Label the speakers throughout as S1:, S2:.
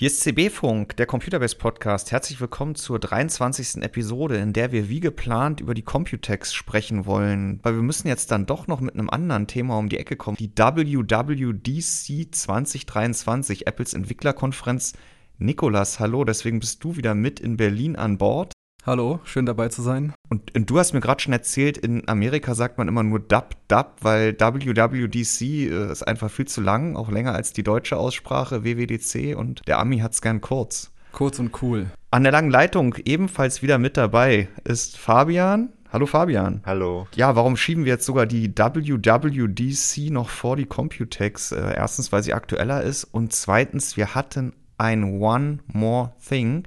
S1: Hier ist CB-Funk, der Computerbase Podcast. Herzlich willkommen zur 23. Episode, in der wir wie geplant über die Computex sprechen wollen. Weil wir müssen jetzt dann doch noch mit einem anderen Thema um die Ecke kommen. Die WWDC 2023, Apples Entwicklerkonferenz. Nikolas, hallo, deswegen bist du wieder mit in Berlin an Bord.
S2: Hallo, schön dabei zu sein.
S1: Und, und du hast mir gerade schon erzählt, in Amerika sagt man immer nur Dub Dub, weil WWDC äh, ist einfach viel zu lang, auch länger als die deutsche Aussprache WWDC und der Ami hat es gern kurz.
S2: Kurz und cool.
S1: An der langen Leitung ebenfalls wieder mit dabei ist Fabian. Hallo Fabian.
S3: Hallo.
S1: Ja, warum schieben wir jetzt sogar die WWDC noch vor die Computex? Äh, erstens, weil sie aktueller ist und zweitens, wir hatten ein One More Thing.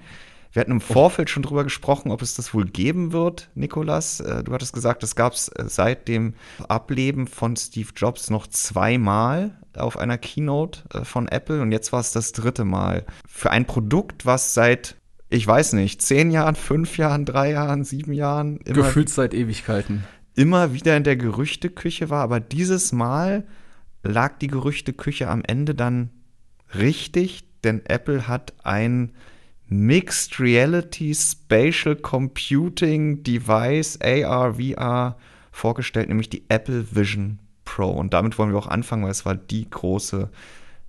S1: Wir hatten im Vorfeld schon drüber gesprochen, ob es das wohl geben wird, Nikolas. Äh, du hattest gesagt, das gab es äh, seit dem Ableben von Steve Jobs noch zweimal auf einer Keynote äh, von Apple und jetzt war es das dritte Mal. Für ein Produkt, was seit, ich weiß nicht, zehn Jahren, fünf Jahren, drei Jahren, sieben Jahren.
S2: Immer, Gefühlt seit Ewigkeiten.
S1: Immer wieder in der Gerüchteküche war, aber dieses Mal lag die Gerüchteküche am Ende dann richtig, denn Apple hat ein Mixed Reality Spatial Computing Device AR, VR vorgestellt, nämlich die Apple Vision Pro. Und damit wollen wir auch anfangen, weil es war die große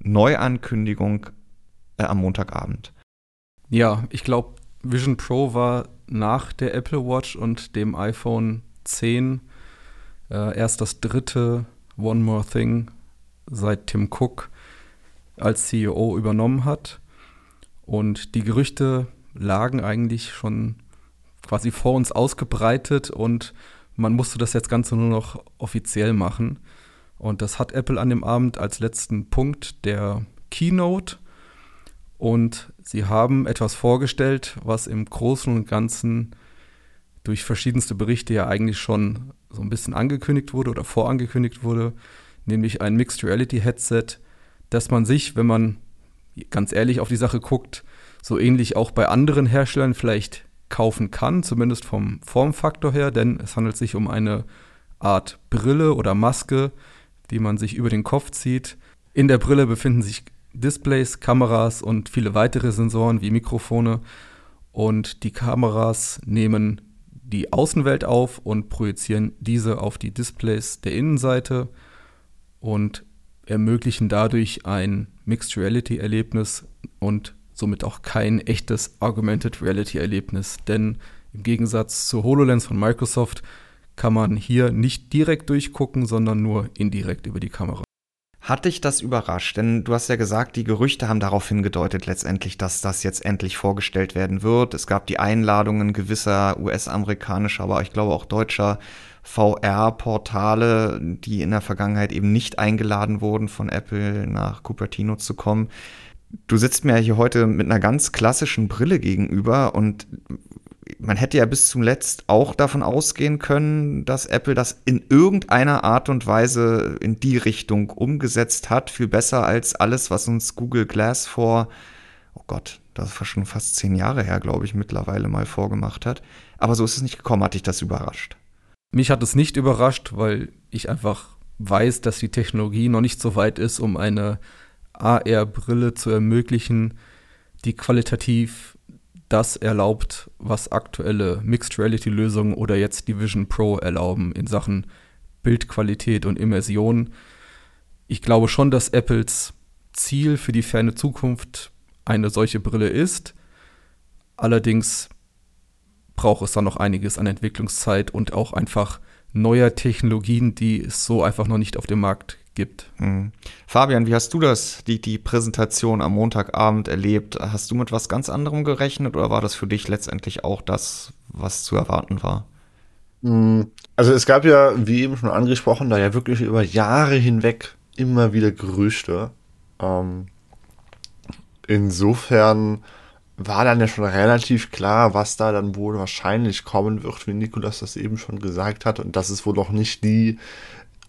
S1: Neuankündigung äh, am Montagabend.
S2: Ja, ich glaube, Vision Pro war nach der Apple Watch und dem iPhone 10 äh, erst das dritte One More Thing seit Tim Cook als CEO übernommen hat. Und die Gerüchte lagen eigentlich schon quasi vor uns ausgebreitet und man musste das jetzt Ganze nur noch offiziell machen. Und das hat Apple an dem Abend als letzten Punkt der Keynote. Und sie haben etwas vorgestellt, was im Großen und Ganzen durch verschiedenste Berichte ja eigentlich schon so ein bisschen angekündigt wurde oder vorangekündigt wurde, nämlich ein Mixed Reality Headset, das man sich, wenn man ganz ehrlich auf die Sache guckt, so ähnlich auch bei anderen Herstellern vielleicht kaufen kann, zumindest vom Formfaktor her, denn es handelt sich um eine Art Brille oder Maske, die man sich über den Kopf zieht. In der Brille befinden sich Displays, Kameras und viele weitere Sensoren wie Mikrofone und die Kameras nehmen die Außenwelt auf und projizieren diese auf die Displays der Innenseite und ermöglichen dadurch ein Mixed Reality Erlebnis und somit auch kein echtes Augmented Reality Erlebnis, denn im Gegensatz zur HoloLens von Microsoft kann man hier nicht direkt durchgucken, sondern nur indirekt über die Kamera.
S1: Hat dich das überrascht? Denn du hast ja gesagt, die Gerüchte haben darauf hingedeutet letztendlich, dass das jetzt endlich vorgestellt werden wird. Es gab die Einladungen gewisser US-amerikanischer, aber ich glaube auch deutscher VR-Portale, die in der Vergangenheit eben nicht eingeladen wurden, von Apple nach Cupertino zu kommen. Du sitzt mir ja hier heute mit einer ganz klassischen Brille gegenüber und man hätte ja bis zum Letzt auch davon ausgehen können, dass Apple das in irgendeiner Art und Weise in die Richtung umgesetzt hat. Viel besser als alles, was uns Google Glass vor, oh Gott, das war schon fast zehn Jahre her, glaube ich, mittlerweile mal vorgemacht hat. Aber so ist es nicht gekommen. Hat dich das überrascht?
S2: Mich hat es nicht überrascht, weil ich einfach weiß, dass die Technologie noch nicht so weit ist, um eine AR-Brille zu ermöglichen, die qualitativ das erlaubt, was aktuelle Mixed Reality Lösungen oder jetzt die Vision Pro erlauben in Sachen Bildqualität und Immersion. Ich glaube schon, dass Apples Ziel für die ferne Zukunft eine solche Brille ist. Allerdings braucht es da noch einiges an Entwicklungszeit und auch einfach neuer Technologien, die es so einfach noch nicht auf dem Markt gibt.
S1: Mhm. Fabian, wie hast du das, die, die Präsentation am Montagabend erlebt? Hast du mit was ganz anderem gerechnet oder war das für dich letztendlich auch das, was zu erwarten war?
S3: Mhm. Also es gab ja, wie eben schon angesprochen, da ja wirklich über Jahre hinweg immer wieder Gerüchte. Ähm, insofern war dann ja schon relativ klar, was da dann wohl wahrscheinlich kommen wird, wie Nikolas das eben schon gesagt hat. Und dass es wohl noch nicht die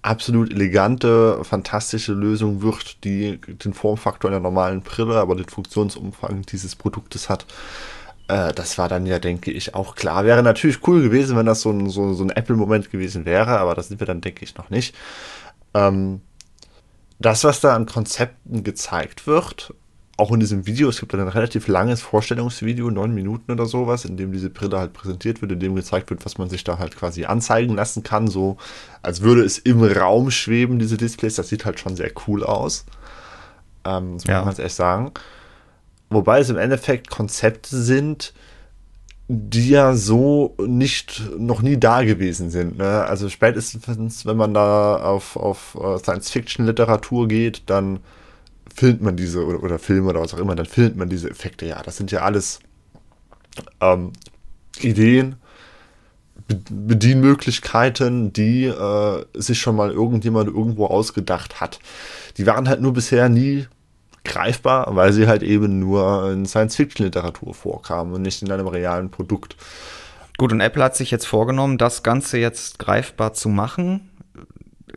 S3: absolut elegante, fantastische Lösung wird, die den Formfaktor einer normalen Brille, aber den Funktionsumfang dieses Produktes hat. Äh, das war dann ja, denke ich, auch klar. Wäre natürlich cool gewesen, wenn das so ein, so, so ein Apple-Moment gewesen wäre, aber das sind wir dann, denke ich, noch nicht. Ähm, das, was da an Konzepten gezeigt wird, auch in diesem Video, es gibt ein relativ langes Vorstellungsvideo, neun Minuten oder sowas, in dem diese Brille halt präsentiert wird, in dem gezeigt wird, was man sich da halt quasi anzeigen lassen kann, so als würde es im Raum schweben, diese Displays. Das sieht halt schon sehr cool aus. Ähm, das ja. muss man halt echt sagen. Wobei es im Endeffekt Konzepte sind, die ja so nicht noch nie da gewesen sind. Ne? Also spätestens, wenn man da auf, auf äh, Science-Fiction-Literatur geht, dann filmt man diese, oder, oder Filme oder was auch immer, dann filmt man diese Effekte. Ja, das sind ja alles ähm, Ideen, Bedienmöglichkeiten, die äh, sich schon mal irgendjemand irgendwo ausgedacht hat. Die waren halt nur bisher nie greifbar, weil sie halt eben nur in Science-Fiction-Literatur vorkamen und nicht in einem realen Produkt.
S1: Gut, und Apple hat sich jetzt vorgenommen, das Ganze jetzt greifbar zu machen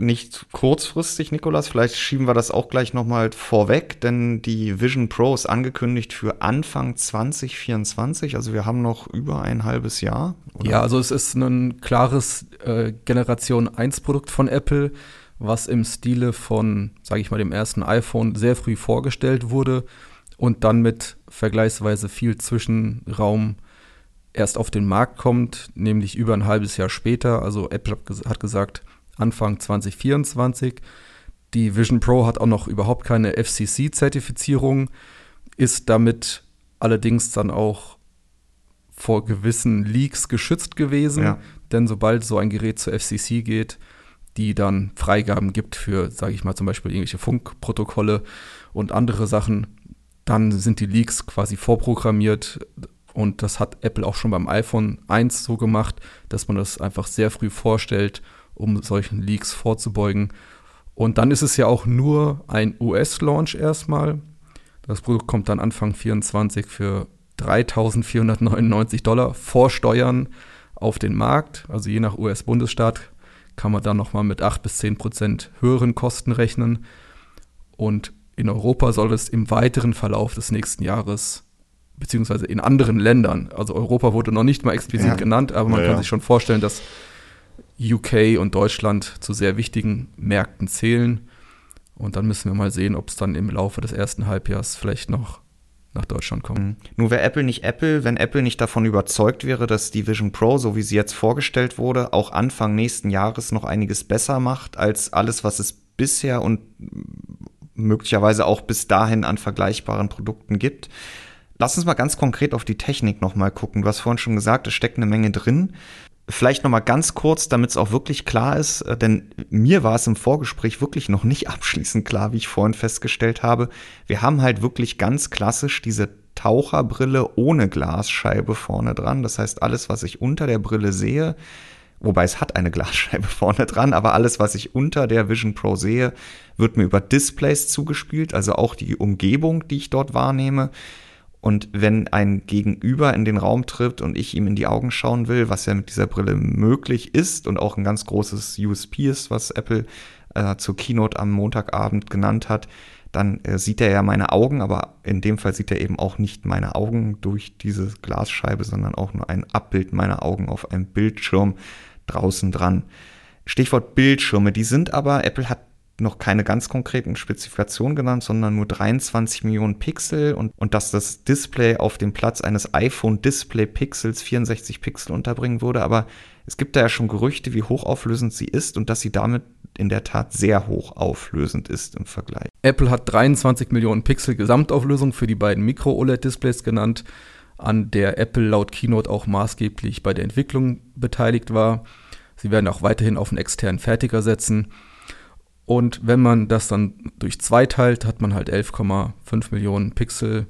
S1: nicht kurzfristig, Nikolas. Vielleicht schieben wir das auch gleich nochmal vorweg, denn die Vision Pro ist angekündigt für Anfang 2024. Also wir haben noch über ein halbes Jahr.
S2: Oder? Ja, also es ist ein klares äh, Generation 1 Produkt von Apple, was im Stile von, sage ich mal, dem ersten iPhone sehr früh vorgestellt wurde und dann mit vergleichsweise viel Zwischenraum erst auf den Markt kommt, nämlich über ein halbes Jahr später. Also Apple hat gesagt, Anfang 2024. Die Vision Pro hat auch noch überhaupt keine FCC-Zertifizierung, ist damit allerdings dann auch vor gewissen Leaks geschützt gewesen. Ja. Denn sobald so ein Gerät zur FCC geht, die dann Freigaben gibt für, sage ich mal, zum Beispiel irgendwelche Funkprotokolle und andere Sachen, dann sind die Leaks quasi vorprogrammiert. Und das hat Apple auch schon beim iPhone 1 so gemacht, dass man das einfach sehr früh vorstellt um solchen Leaks vorzubeugen. Und dann ist es ja auch nur ein US-Launch erstmal. Das Produkt kommt dann Anfang 24 für 3.499 Dollar vor Steuern auf den Markt. Also je nach US-Bundesstaat kann man dann nochmal mit 8 bis 10 Prozent höheren Kosten rechnen. Und in Europa soll es im weiteren Verlauf des nächsten Jahres, beziehungsweise in anderen Ländern, also Europa wurde noch nicht mal explizit ja. genannt, aber man ja, kann ja. sich schon vorstellen, dass UK und Deutschland zu sehr wichtigen Märkten zählen. Und dann müssen wir mal sehen, ob es dann im Laufe des ersten Halbjahres vielleicht noch nach Deutschland kommt. Mhm.
S1: Nur wäre Apple nicht Apple, wenn Apple nicht davon überzeugt wäre, dass die Vision Pro, so wie sie jetzt vorgestellt wurde, auch Anfang nächsten Jahres noch einiges besser macht als alles, was es bisher und möglicherweise auch bis dahin an vergleichbaren Produkten gibt. Lass uns mal ganz konkret auf die Technik nochmal gucken. Du hast vorhin schon gesagt, es steckt eine Menge drin. Vielleicht noch mal ganz kurz, damit es auch wirklich klar ist, äh, denn mir war es im Vorgespräch wirklich noch nicht abschließend klar, wie ich vorhin festgestellt habe. Wir haben halt wirklich ganz klassisch diese Taucherbrille ohne Glasscheibe vorne dran. Das heißt, alles, was ich unter der Brille sehe, wobei es hat eine Glasscheibe vorne dran, aber alles, was ich unter der Vision Pro sehe, wird mir über Displays zugespielt, also auch die Umgebung, die ich dort wahrnehme. Und wenn ein Gegenüber in den Raum tritt und ich ihm in die Augen schauen will, was ja mit dieser Brille möglich ist und auch ein ganz großes USP ist, was Apple äh, zur Keynote am Montagabend genannt hat, dann äh, sieht er ja meine Augen, aber in dem Fall sieht er eben auch nicht meine Augen durch diese Glasscheibe, sondern auch nur ein Abbild meiner Augen auf einem Bildschirm draußen dran. Stichwort Bildschirme, die sind aber, Apple hat noch keine ganz konkreten Spezifikationen genannt, sondern nur 23 Millionen Pixel und, und dass das Display auf dem Platz eines iPhone Display Pixels 64 Pixel unterbringen würde. Aber es gibt da ja schon Gerüchte, wie hochauflösend sie ist und dass sie damit in der Tat sehr hochauflösend ist im Vergleich.
S2: Apple hat 23 Millionen Pixel Gesamtauflösung für die beiden Micro-OLED-Displays genannt, an der Apple laut Keynote auch maßgeblich bei der Entwicklung beteiligt war. Sie werden auch weiterhin auf einen externen Fertiger setzen. Und wenn man das dann durch zwei teilt, hat man halt 11,5 Millionen Pixel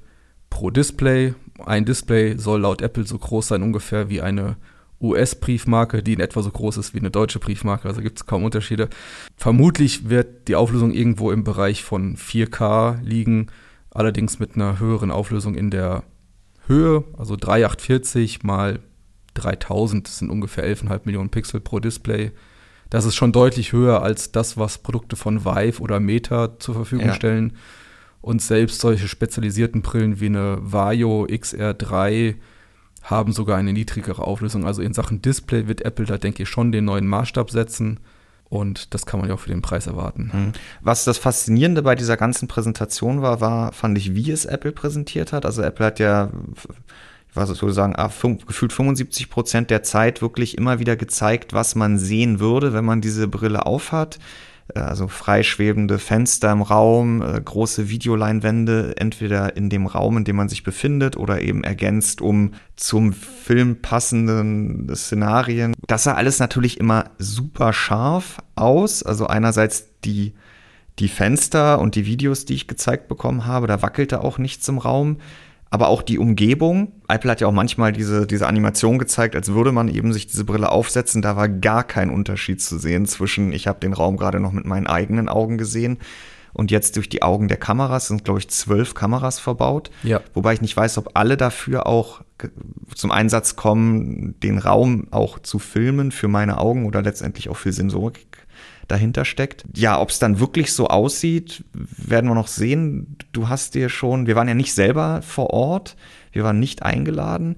S2: pro Display. Ein Display soll laut Apple so groß sein ungefähr wie eine US-Briefmarke, die in etwa so groß ist wie eine deutsche Briefmarke, also gibt es kaum Unterschiede. Vermutlich wird die Auflösung irgendwo im Bereich von 4K liegen, allerdings mit einer höheren Auflösung in der Höhe, also 3840 mal 3000, das sind ungefähr 11,5 Millionen Pixel pro Display das ist schon deutlich höher als das, was Produkte von Vive oder Meta zur Verfügung ja. stellen. Und selbst solche spezialisierten Brillen wie eine Vario XR3 haben sogar eine niedrigere Auflösung. Also in Sachen Display wird Apple da, denke ich, schon den neuen Maßstab setzen. Und das kann man ja auch für den Preis erwarten. Mhm.
S1: Was das Faszinierende bei dieser ganzen Präsentation war, war, fand ich, wie es Apple präsentiert hat. Also Apple hat ja, was ich würde sagen, ah, gefühlt 75 Prozent der Zeit wirklich immer wieder gezeigt, was man sehen würde, wenn man diese Brille aufhat. Äh, also freischwebende Fenster im Raum, äh, große Videoleinwände, entweder in dem Raum, in dem man sich befindet, oder eben ergänzt um zum Film passenden Szenarien. Das sah alles natürlich immer super scharf aus. Also einerseits die die Fenster und die Videos, die ich gezeigt bekommen habe, da wackelte auch nichts im Raum aber auch die Umgebung. Apple hat ja auch manchmal diese, diese Animation gezeigt, als würde man eben sich diese Brille aufsetzen. Da war gar kein Unterschied zu sehen zwischen, ich habe den Raum gerade noch mit meinen eigenen Augen gesehen und jetzt durch die Augen der Kameras sind, glaube ich, zwölf Kameras verbaut. Ja. Wobei ich nicht weiß, ob alle dafür auch zum Einsatz kommen, den Raum auch zu filmen für meine Augen oder letztendlich auch für Sensorik dahinter steckt. Ja, ob es dann wirklich so aussieht, werden wir noch sehen. Du hast dir schon, wir waren ja nicht selber vor Ort, wir waren nicht eingeladen.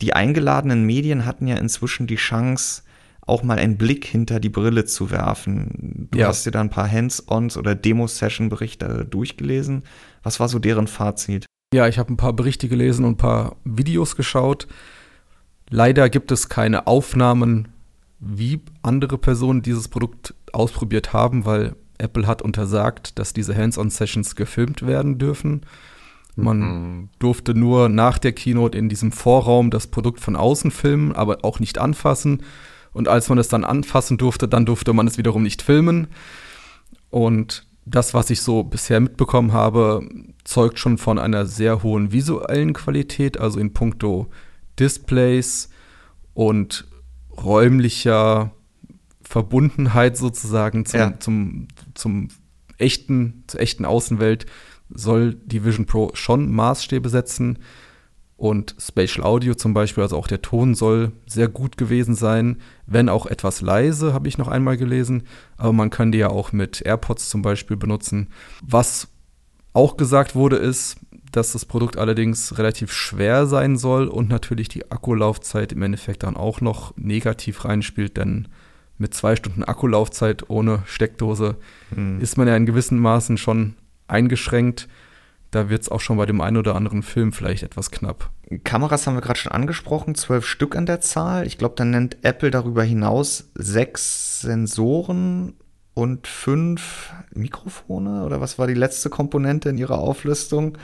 S1: Die eingeladenen Medien hatten ja inzwischen die Chance, auch mal einen Blick hinter die Brille zu werfen. Du ja. hast dir da ein paar Hands-ons oder Demo-Session-Berichte durchgelesen. Was war so deren Fazit?
S2: Ja, ich habe ein paar Berichte gelesen und ein paar Videos geschaut. Leider gibt es keine Aufnahmen wie andere Personen dieses Produkt ausprobiert haben, weil Apple hat untersagt, dass diese Hands-on-Sessions gefilmt werden dürfen. Man mhm. durfte nur nach der Keynote in diesem Vorraum das Produkt von außen filmen, aber auch nicht anfassen. Und als man es dann anfassen durfte, dann durfte man es wiederum nicht filmen. Und das, was ich so bisher mitbekommen habe, zeugt schon von einer sehr hohen visuellen Qualität, also in puncto Displays und räumlicher Verbundenheit sozusagen zum, ja. zum, zum echten, zur echten Außenwelt soll die Vision Pro schon Maßstäbe setzen. Und Spatial Audio zum Beispiel, also auch der Ton soll sehr gut gewesen sein, wenn auch etwas leise, habe ich noch einmal gelesen. Aber man kann die ja auch mit AirPods zum Beispiel benutzen. Was auch gesagt wurde, ist, dass das Produkt allerdings relativ schwer sein soll und natürlich die Akkulaufzeit im Endeffekt dann auch noch negativ reinspielt, denn mit zwei Stunden Akkulaufzeit ohne Steckdose hm. ist man ja in gewissen Maßen schon eingeschränkt. Da wird es auch schon bei dem einen oder anderen Film vielleicht etwas knapp.
S1: Kameras haben wir gerade schon angesprochen, zwölf Stück an der Zahl. Ich glaube, dann nennt Apple darüber hinaus sechs Sensoren und fünf Mikrofone. Oder was war die letzte Komponente in ihrer Auflistung?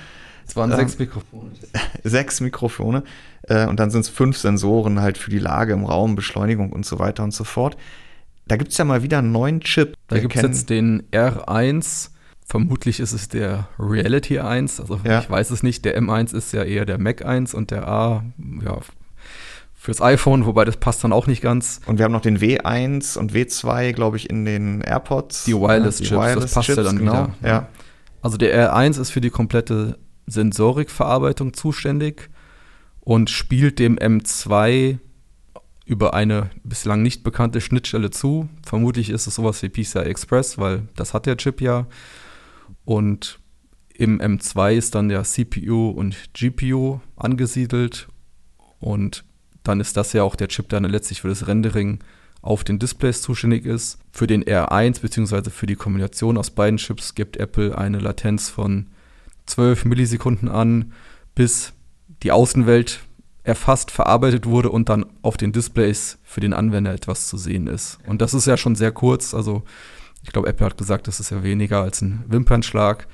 S2: Es waren ähm, sechs Mikrofone.
S1: sechs Mikrofone. Äh, und dann sind es fünf Sensoren halt für die Lage im Raum, Beschleunigung und so weiter und so fort. Da gibt es ja mal wieder einen neuen Chip.
S2: Da gibt es jetzt den R1. Vermutlich ist es der Reality 1. Also ja. ich weiß es nicht. Der M1 ist ja eher der Mac 1 und der A, ja, fürs iPhone, wobei das passt dann auch nicht ganz.
S1: Und wir haben noch den W1 und W2, glaube ich, in den AirPods.
S2: Die Wireless-Chips, Wireless das passt Chips, ja dann genau. wieder. Ja. Also der R1 ist für die komplette Sensorikverarbeitung zuständig und spielt dem M2 über eine bislang nicht bekannte Schnittstelle zu. Vermutlich ist es sowas wie PCI Express, weil das hat der Chip ja. Und im M2 ist dann der CPU und GPU angesiedelt. Und dann ist das ja auch der Chip, der dann letztlich für das Rendering auf den Displays zuständig ist. Für den R1 bzw. für die Kombination aus beiden Chips gibt Apple eine Latenz von 12 Millisekunden an, bis die Außenwelt erfasst, verarbeitet wurde und dann auf den Displays für den Anwender etwas zu sehen ist. Und das ist ja schon sehr kurz. Also ich glaube, Apple hat gesagt, das ist ja weniger als ein Wimpernschlag.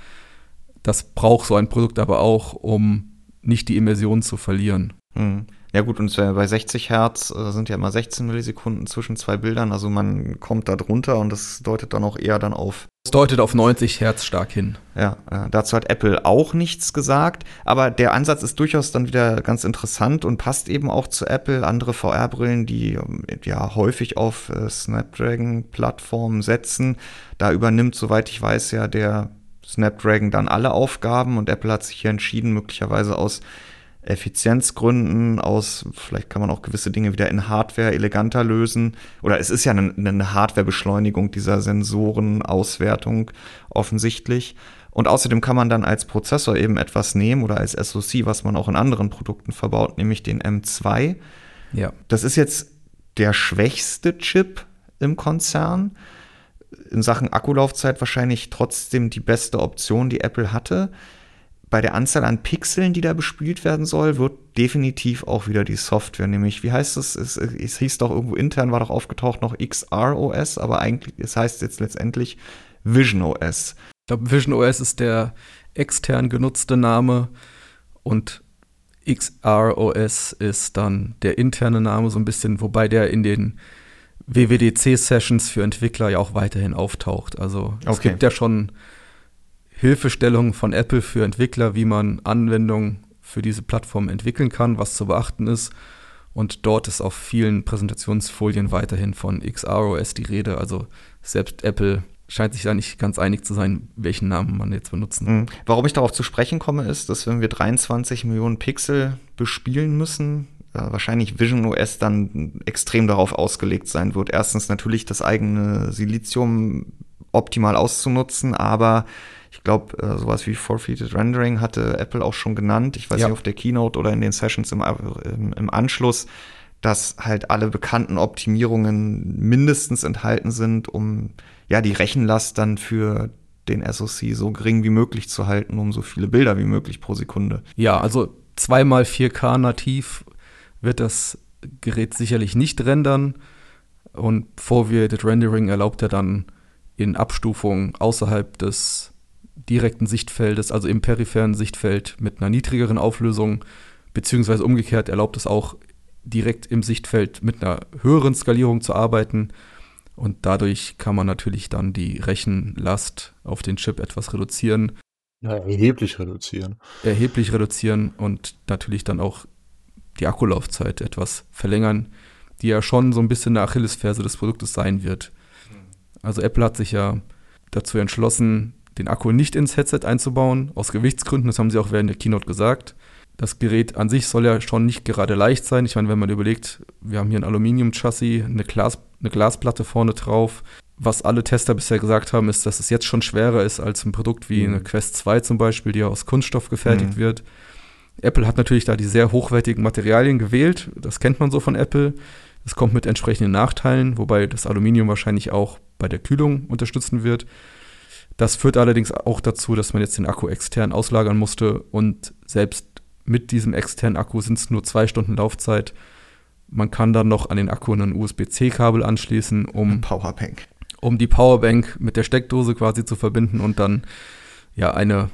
S2: Das braucht so ein Produkt aber auch, um nicht die Immersion zu verlieren.
S1: Mhm. Ja gut, und bei 60 Hertz äh, sind ja immer 16 Millisekunden zwischen zwei Bildern, also man kommt da drunter und das deutet dann auch eher dann auf.
S2: Es deutet auf 90 Hertz stark hin.
S1: Ja, dazu hat Apple auch nichts gesagt, aber der Ansatz ist durchaus dann wieder ganz interessant und passt eben auch zu Apple. Andere VR-Brillen, die ähm, ja häufig auf äh, Snapdragon-Plattformen setzen, da übernimmt, soweit ich weiß, ja der Snapdragon dann alle Aufgaben und Apple hat sich hier entschieden, möglicherweise aus Effizienzgründen, aus, vielleicht kann man auch gewisse Dinge wieder in Hardware eleganter lösen. Oder es ist ja eine, eine Hardwarebeschleunigung dieser Sensorenauswertung offensichtlich. Und außerdem kann man dann als Prozessor eben etwas nehmen oder als SoC, was man auch in anderen Produkten verbaut, nämlich den M2. Ja. Das ist jetzt der schwächste Chip im Konzern. in Sachen Akkulaufzeit wahrscheinlich trotzdem die beste Option, die Apple hatte. Bei der Anzahl an Pixeln, die da bespielt werden soll, wird definitiv auch wieder die Software, nämlich, wie heißt es? Es, es hieß doch irgendwo intern, war doch aufgetaucht noch XROS, aber eigentlich, es heißt jetzt letztendlich Vision OS.
S2: Ich glaube, Vision OS ist der extern genutzte Name und XROS ist dann der interne Name so ein bisschen, wobei der in den WWDC-Sessions für Entwickler ja auch weiterhin auftaucht. Also okay. es gibt ja schon Hilfestellungen von Apple für Entwickler, wie man Anwendungen für diese Plattform entwickeln kann, was zu beachten ist. Und dort ist auf vielen Präsentationsfolien weiterhin von XROS die Rede. Also selbst Apple scheint sich da nicht ganz einig zu sein, welchen Namen man jetzt benutzen. Mhm.
S1: Warum ich darauf zu sprechen komme, ist, dass wenn wir 23 Millionen Pixel bespielen müssen, äh, wahrscheinlich Vision OS dann extrem darauf ausgelegt sein wird. Erstens natürlich das eigene Silizium optimal auszunutzen, aber ich glaube, äh, sowas wie Forfeited Rendering hatte Apple auch schon genannt. Ich weiß ja. nicht, auf der Keynote oder in den Sessions im, im, im Anschluss dass halt alle bekannten Optimierungen mindestens enthalten sind, um ja die Rechenlast dann für den SoC so gering wie möglich zu halten, um so viele Bilder wie möglich pro Sekunde.
S2: Ja, also zweimal 4K nativ wird das Gerät sicherlich nicht rendern und Foveated Rendering erlaubt er dann in Abstufungen außerhalb des direkten Sichtfeldes, also im peripheren Sichtfeld mit einer niedrigeren Auflösung, beziehungsweise umgekehrt erlaubt es auch direkt im Sichtfeld mit einer höheren Skalierung zu arbeiten. Und dadurch kann man natürlich dann die Rechenlast auf den Chip etwas reduzieren.
S3: Ja, erheblich reduzieren.
S2: Erheblich reduzieren und natürlich dann auch die Akkulaufzeit etwas verlängern, die ja schon so ein bisschen eine Achillesferse des Produktes sein wird. Also Apple hat sich ja dazu entschlossen, den Akku nicht ins Headset einzubauen, aus Gewichtsgründen, das haben sie auch während der Keynote gesagt. Das Gerät an sich soll ja schon nicht gerade leicht sein. Ich meine, wenn man überlegt, wir haben hier ein Aluminium-Chassis, eine, Glas, eine Glasplatte vorne drauf. Was alle Tester bisher gesagt haben, ist, dass es jetzt schon schwerer ist als ein Produkt wie mhm. eine Quest 2 zum Beispiel, die ja aus Kunststoff gefertigt mhm. wird. Apple hat natürlich da die sehr hochwertigen Materialien gewählt. Das kennt man so von Apple. Das kommt mit entsprechenden Nachteilen, wobei das Aluminium wahrscheinlich auch bei der Kühlung unterstützen wird. Das führt allerdings auch dazu, dass man jetzt den Akku extern auslagern musste und selbst mit diesem externen Akku sind es nur zwei Stunden Laufzeit. Man kann dann noch an den Akku ein USB-C-Kabel anschließen, um,
S1: Powerbank.
S2: um die Powerbank mit der Steckdose quasi zu verbinden und dann ja eine,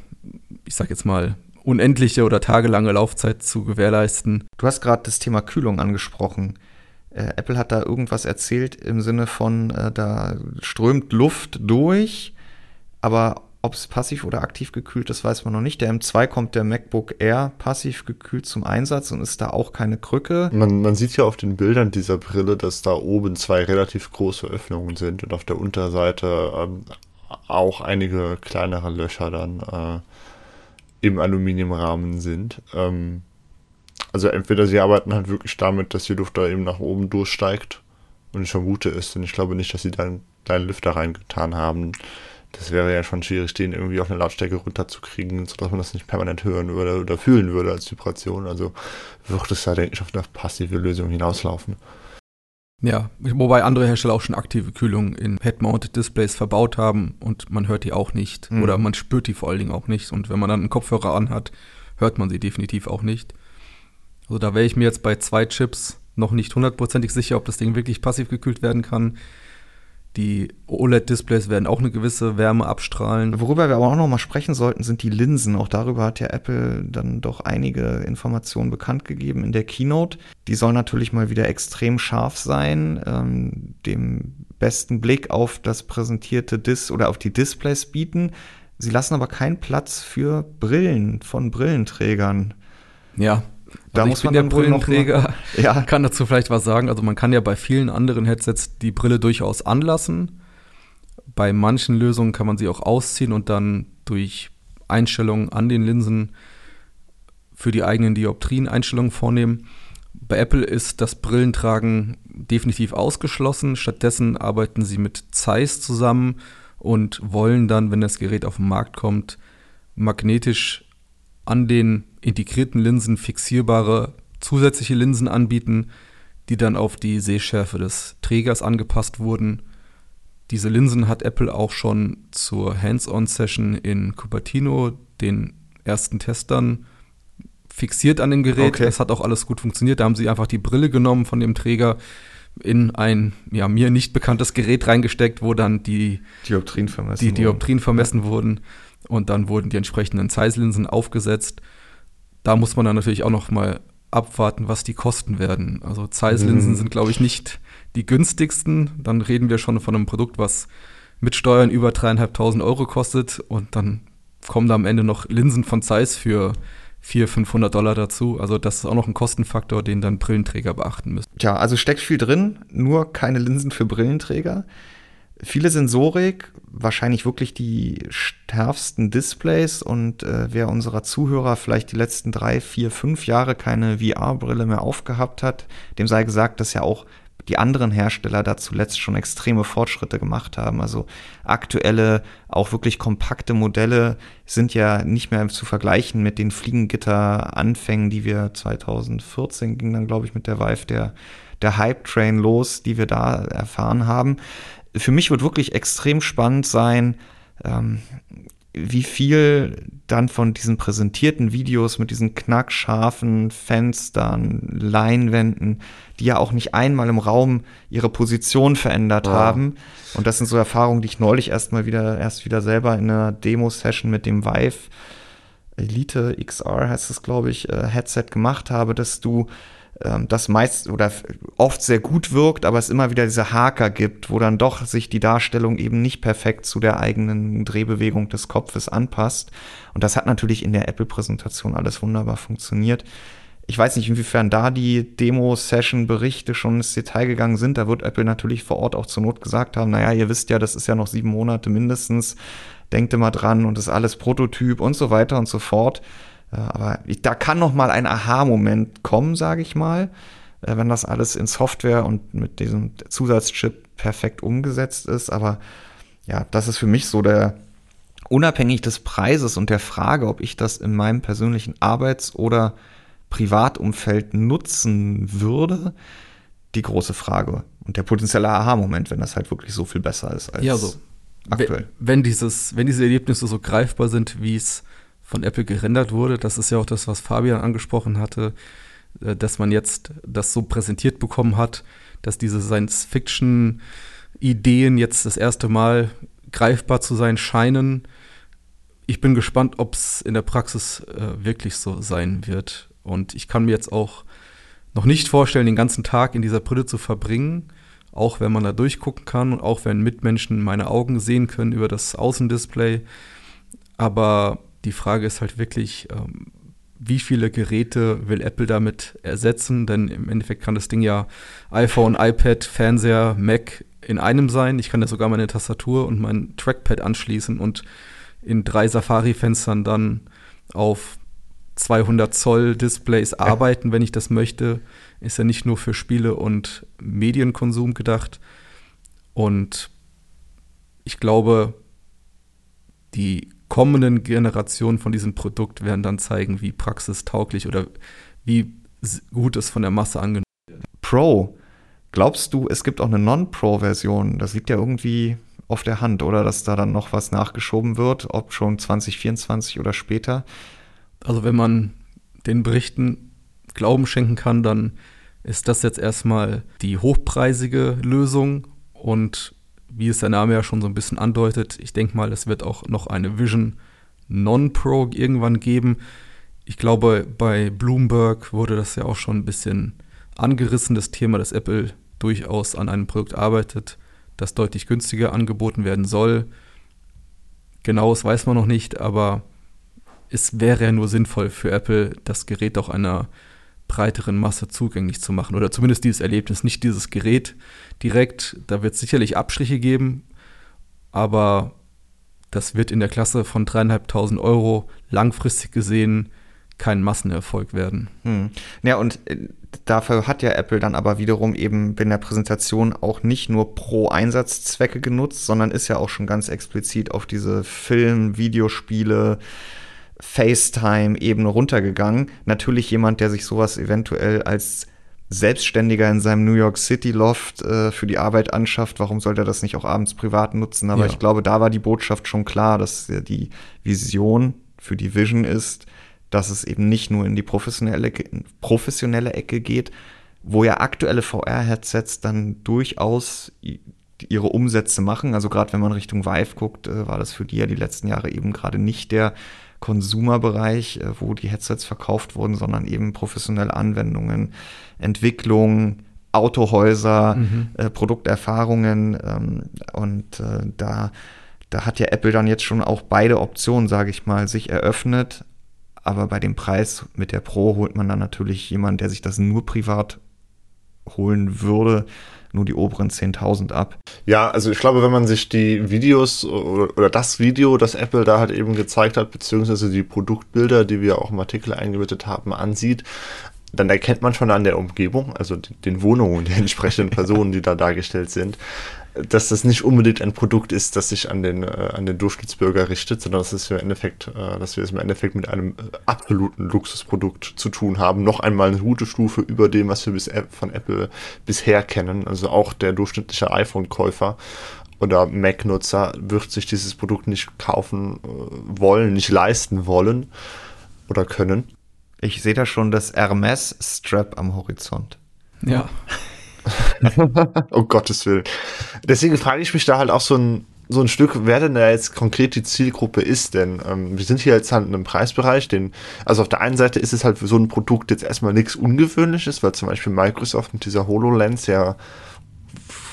S2: ich sag jetzt mal, unendliche oder tagelange Laufzeit zu gewährleisten.
S1: Du hast gerade das Thema Kühlung angesprochen. Äh, Apple hat da irgendwas erzählt im Sinne von, äh, da strömt Luft durch, aber ob es passiv oder aktiv gekühlt ist, weiß man noch nicht. Der M2 kommt der MacBook Air passiv gekühlt zum Einsatz und ist da auch keine Krücke.
S3: Man, man sieht ja auf den Bildern dieser Brille, dass da oben zwei relativ große Öffnungen sind und auf der Unterseite ähm, auch einige kleinere Löcher dann äh, im Aluminiumrahmen sind. Ähm, also entweder sie arbeiten halt wirklich damit, dass die Luft da eben nach oben durchsteigt und ich vermute es, denn ich glaube nicht, dass sie da einen kleinen Lüfter reingetan haben das wäre ja schon schwierig, den irgendwie auf eine Lautstärke runterzukriegen, sodass man das nicht permanent hören würde oder fühlen würde als Vibration. Also wird es da, denke ich, auf eine passive Lösung hinauslaufen.
S2: Ja, wobei andere Hersteller auch schon aktive Kühlung in Head-Mounted Displays verbaut haben und man hört die auch nicht. Mhm. Oder man spürt die vor allen Dingen auch nicht. Und wenn man dann einen Kopfhörer anhat, hört man sie definitiv auch nicht. Also da wäre ich mir jetzt bei zwei Chips noch nicht hundertprozentig sicher, ob das Ding wirklich passiv gekühlt werden kann. Die OLED-Displays werden auch eine gewisse Wärme abstrahlen.
S1: Worüber wir aber auch noch mal sprechen sollten, sind die Linsen. Auch darüber hat ja Apple dann doch einige Informationen bekannt gegeben in der Keynote. Die soll natürlich mal wieder extrem scharf sein, ähm, dem besten Blick auf das präsentierte Dis oder auf die Displays bieten. Sie lassen aber keinen Platz für Brillen von Brillenträgern.
S2: Ja, da also muss ich bin man der Brillenträger, ja. kann dazu vielleicht was sagen. Also man kann ja bei vielen anderen Headsets die Brille durchaus anlassen. Bei manchen Lösungen kann man sie auch ausziehen und dann durch Einstellungen an den Linsen für die eigenen Dioptrien Einstellungen vornehmen. Bei Apple ist das Brillentragen definitiv ausgeschlossen. Stattdessen arbeiten sie mit Zeiss zusammen und wollen dann, wenn das Gerät auf den Markt kommt, magnetisch an den integrierten Linsen fixierbare zusätzliche Linsen anbieten, die dann auf die Sehschärfe des Trägers angepasst wurden. diese Linsen hat Apple auch schon zur Hands-on-Session in Cupertino den ersten Testern fixiert an dem Gerät. Okay. Das hat auch alles gut funktioniert. Da haben sie einfach die Brille genommen von dem Träger in ein ja, mir nicht bekanntes Gerät reingesteckt, wo dann die
S1: Dioptrien vermessen,
S2: die Dioptrien vermessen wurden. Und dann wurden die entsprechenden Zeiss-Linsen aufgesetzt. Da muss man dann natürlich auch noch mal abwarten, was die kosten werden. Also Zeiss-Linsen mhm. sind, glaube ich, nicht die günstigsten. Dann reden wir schon von einem Produkt, was mit Steuern über dreieinhalbtausend Euro kostet. Und dann kommen da am Ende noch Linsen von Zeiss für 400, 500 Dollar dazu. Also das ist auch noch ein Kostenfaktor, den dann Brillenträger beachten müssen.
S1: Tja, also steckt viel drin, nur keine Linsen für Brillenträger. Viele Sensorik, wahrscheinlich wirklich die stärksten Displays und äh, wer unserer Zuhörer vielleicht die letzten drei, vier, fünf Jahre keine VR-Brille mehr aufgehabt hat, dem sei gesagt, dass ja auch die anderen Hersteller da zuletzt schon extreme Fortschritte gemacht haben. Also aktuelle, auch wirklich kompakte Modelle sind ja nicht mehr zu vergleichen mit den Fliegengitter-Anfängen, die wir 2014 ging dann, glaube ich, mit der Vive der, der Hype-Train los, die wir da erfahren haben. Für mich wird wirklich extrem spannend sein, ähm, wie viel dann von diesen präsentierten Videos mit diesen knackscharfen Fenstern, Leinwänden, die ja auch nicht einmal im Raum ihre Position verändert ja. haben. Und das sind so Erfahrungen, die ich neulich erst mal wieder, erst wieder selber in einer Demo-Session mit dem Vive Elite XR heißt es, glaube ich, äh, Headset gemacht habe, dass du das meist oder oft sehr gut wirkt, aber es immer wieder diese Haker gibt, wo dann doch sich die Darstellung eben nicht perfekt zu der eigenen Drehbewegung des Kopfes anpasst. Und das hat natürlich in der Apple-Präsentation alles wunderbar funktioniert. Ich weiß nicht, inwiefern da die Demo-Session-Berichte schon ins Detail gegangen sind. Da wird Apple natürlich vor Ort auch zur Not gesagt haben, naja, ihr wisst ja, das ist ja noch sieben Monate mindestens. Denkt immer dran und ist alles Prototyp und so weiter und so fort. Aber da kann noch mal ein Aha-Moment kommen, sage ich mal, äh, wenn das alles in Software und mit diesem Zusatzchip perfekt umgesetzt ist. Aber ja, das ist für mich so der, unabhängig des Preises und der Frage, ob ich das in meinem persönlichen Arbeits- oder Privatumfeld nutzen würde, die große Frage. Und der potenzielle Aha-Moment, wenn das halt wirklich so viel besser ist als
S2: ja, so. aktuell. Wenn, dieses, wenn diese Erlebnisse so greifbar sind, wie es von Apple gerendert wurde. Das ist ja auch das, was Fabian angesprochen hatte, äh, dass man jetzt das so präsentiert bekommen hat, dass diese Science-Fiction-Ideen jetzt das erste Mal greifbar zu sein scheinen. Ich bin gespannt, ob es in der Praxis äh, wirklich so sein wird. Und ich kann mir jetzt auch noch nicht vorstellen, den ganzen Tag in dieser Brille zu verbringen, auch wenn man da durchgucken kann und auch wenn Mitmenschen meine Augen sehen können über das Außendisplay. Aber die Frage ist halt wirklich, ähm, wie viele Geräte will Apple damit ersetzen? Denn im Endeffekt kann das Ding ja iPhone, iPad, Fernseher, Mac in einem sein. Ich kann ja sogar meine Tastatur und mein Trackpad anschließen und in drei Safari-Fenstern dann auf 200 Zoll Displays arbeiten, wenn ich das möchte. Ist ja nicht nur für Spiele und Medienkonsum gedacht. Und ich glaube, die kommenden Generationen von diesem Produkt werden dann zeigen, wie praxistauglich oder wie gut es von der Masse angenommen wird.
S1: Pro, glaubst du, es gibt auch eine Non-Pro-Version? Das liegt ja irgendwie auf der Hand, oder dass da dann noch was nachgeschoben wird, ob schon 2024 oder später?
S2: Also wenn man den Berichten Glauben schenken kann, dann ist das jetzt erstmal die hochpreisige Lösung und wie es der Name ja schon so ein bisschen andeutet, ich denke mal, es wird auch noch eine Vision Non-Pro irgendwann geben. Ich glaube, bei Bloomberg wurde das ja auch schon ein bisschen angerissen, das Thema, dass Apple durchaus an einem Produkt arbeitet, das deutlich günstiger angeboten werden soll. Genaues weiß man noch nicht, aber es wäre ja nur sinnvoll für Apple, das Gerät auch einer breiteren Masse zugänglich zu machen. Oder zumindest dieses Erlebnis, nicht dieses Gerät direkt. Da wird es sicherlich Abstriche geben, aber das wird in der Klasse von dreieinhalbtausend Euro langfristig gesehen kein Massenerfolg werden.
S1: Hm. Ja, und äh, dafür hat ja Apple dann aber wiederum eben in der Präsentation auch nicht nur pro Einsatzzwecke genutzt, sondern ist ja auch schon ganz explizit auf diese Film, Videospiele, FaceTime-Ebene runtergegangen. Natürlich jemand, der sich sowas eventuell als Selbstständiger in seinem New York City Loft äh, für die Arbeit anschafft, warum sollte er das nicht auch abends privat nutzen? Aber
S2: Ja.
S1: ich glaube, da war die Botschaft schon klar, dass die Vision für die Vision ist, dass es eben nicht nur in die professionelle, professionelle Ecke geht, wo ja aktuelle VR-Headsets dann durchaus ihre Umsätze machen. Also gerade wenn man Richtung Vive guckt, äh, war das für die ja die letzten Jahre eben gerade nicht der Konsumerbereich, äh, wo die Headsets verkauft wurden, sondern eben professionelle Anwendungen, Entwicklung, Autohäuser, äh, Produkterfahrungen ähm, und äh, da, da hat ja Apple dann jetzt schon auch beide Optionen, sage ich mal, sich eröffnet. Aber bei dem Preis mit der Pro holt man dann natürlich jemanden, der sich das nur privat holen würde, nur die oberen 10.000 ab.
S3: Ja, also ich glaube, wenn man sich die Videos oder, oder das Video, das Apple da halt eben gezeigt hat, beziehungsweise die Produktbilder, die wir auch im Artikel eingebettet haben, ansieht, dann erkennt man schon an der Umgebung, also den den Wohnungen der entsprechenden Personen, die da dargestellt sind, dass das nicht unbedingt ein Produkt ist, das sich an den, äh, an den Durchschnittsbürger richtet, sondern dass, es im Endeffekt, äh, dass wir es im Endeffekt mit einem äh, absoluten Luxusprodukt zu tun haben. Noch einmal eine gute Stufe über dem, was wir bis, von Apple bisher kennen. Also auch der durchschnittliche iPhone-Käufer oder Mac-Nutzer wird sich dieses Produkt nicht kaufen äh, wollen, nicht leisten wollen oder können.
S1: Ich sehe da schon das Hermes-Strap am Horizont.
S2: Ja.
S3: Oh Gottes Willen. Deswegen frage ich mich da halt auch so ein, so ein Stück, wer denn da jetzt konkret die Zielgruppe ist, denn ähm, wir sind hier jetzt halt in einem Preisbereich, den, also auf der einen Seite ist es halt für so ein Produkt jetzt erstmal nichts Ungewöhnliches, weil zum Beispiel Microsoft mit dieser HoloLens ja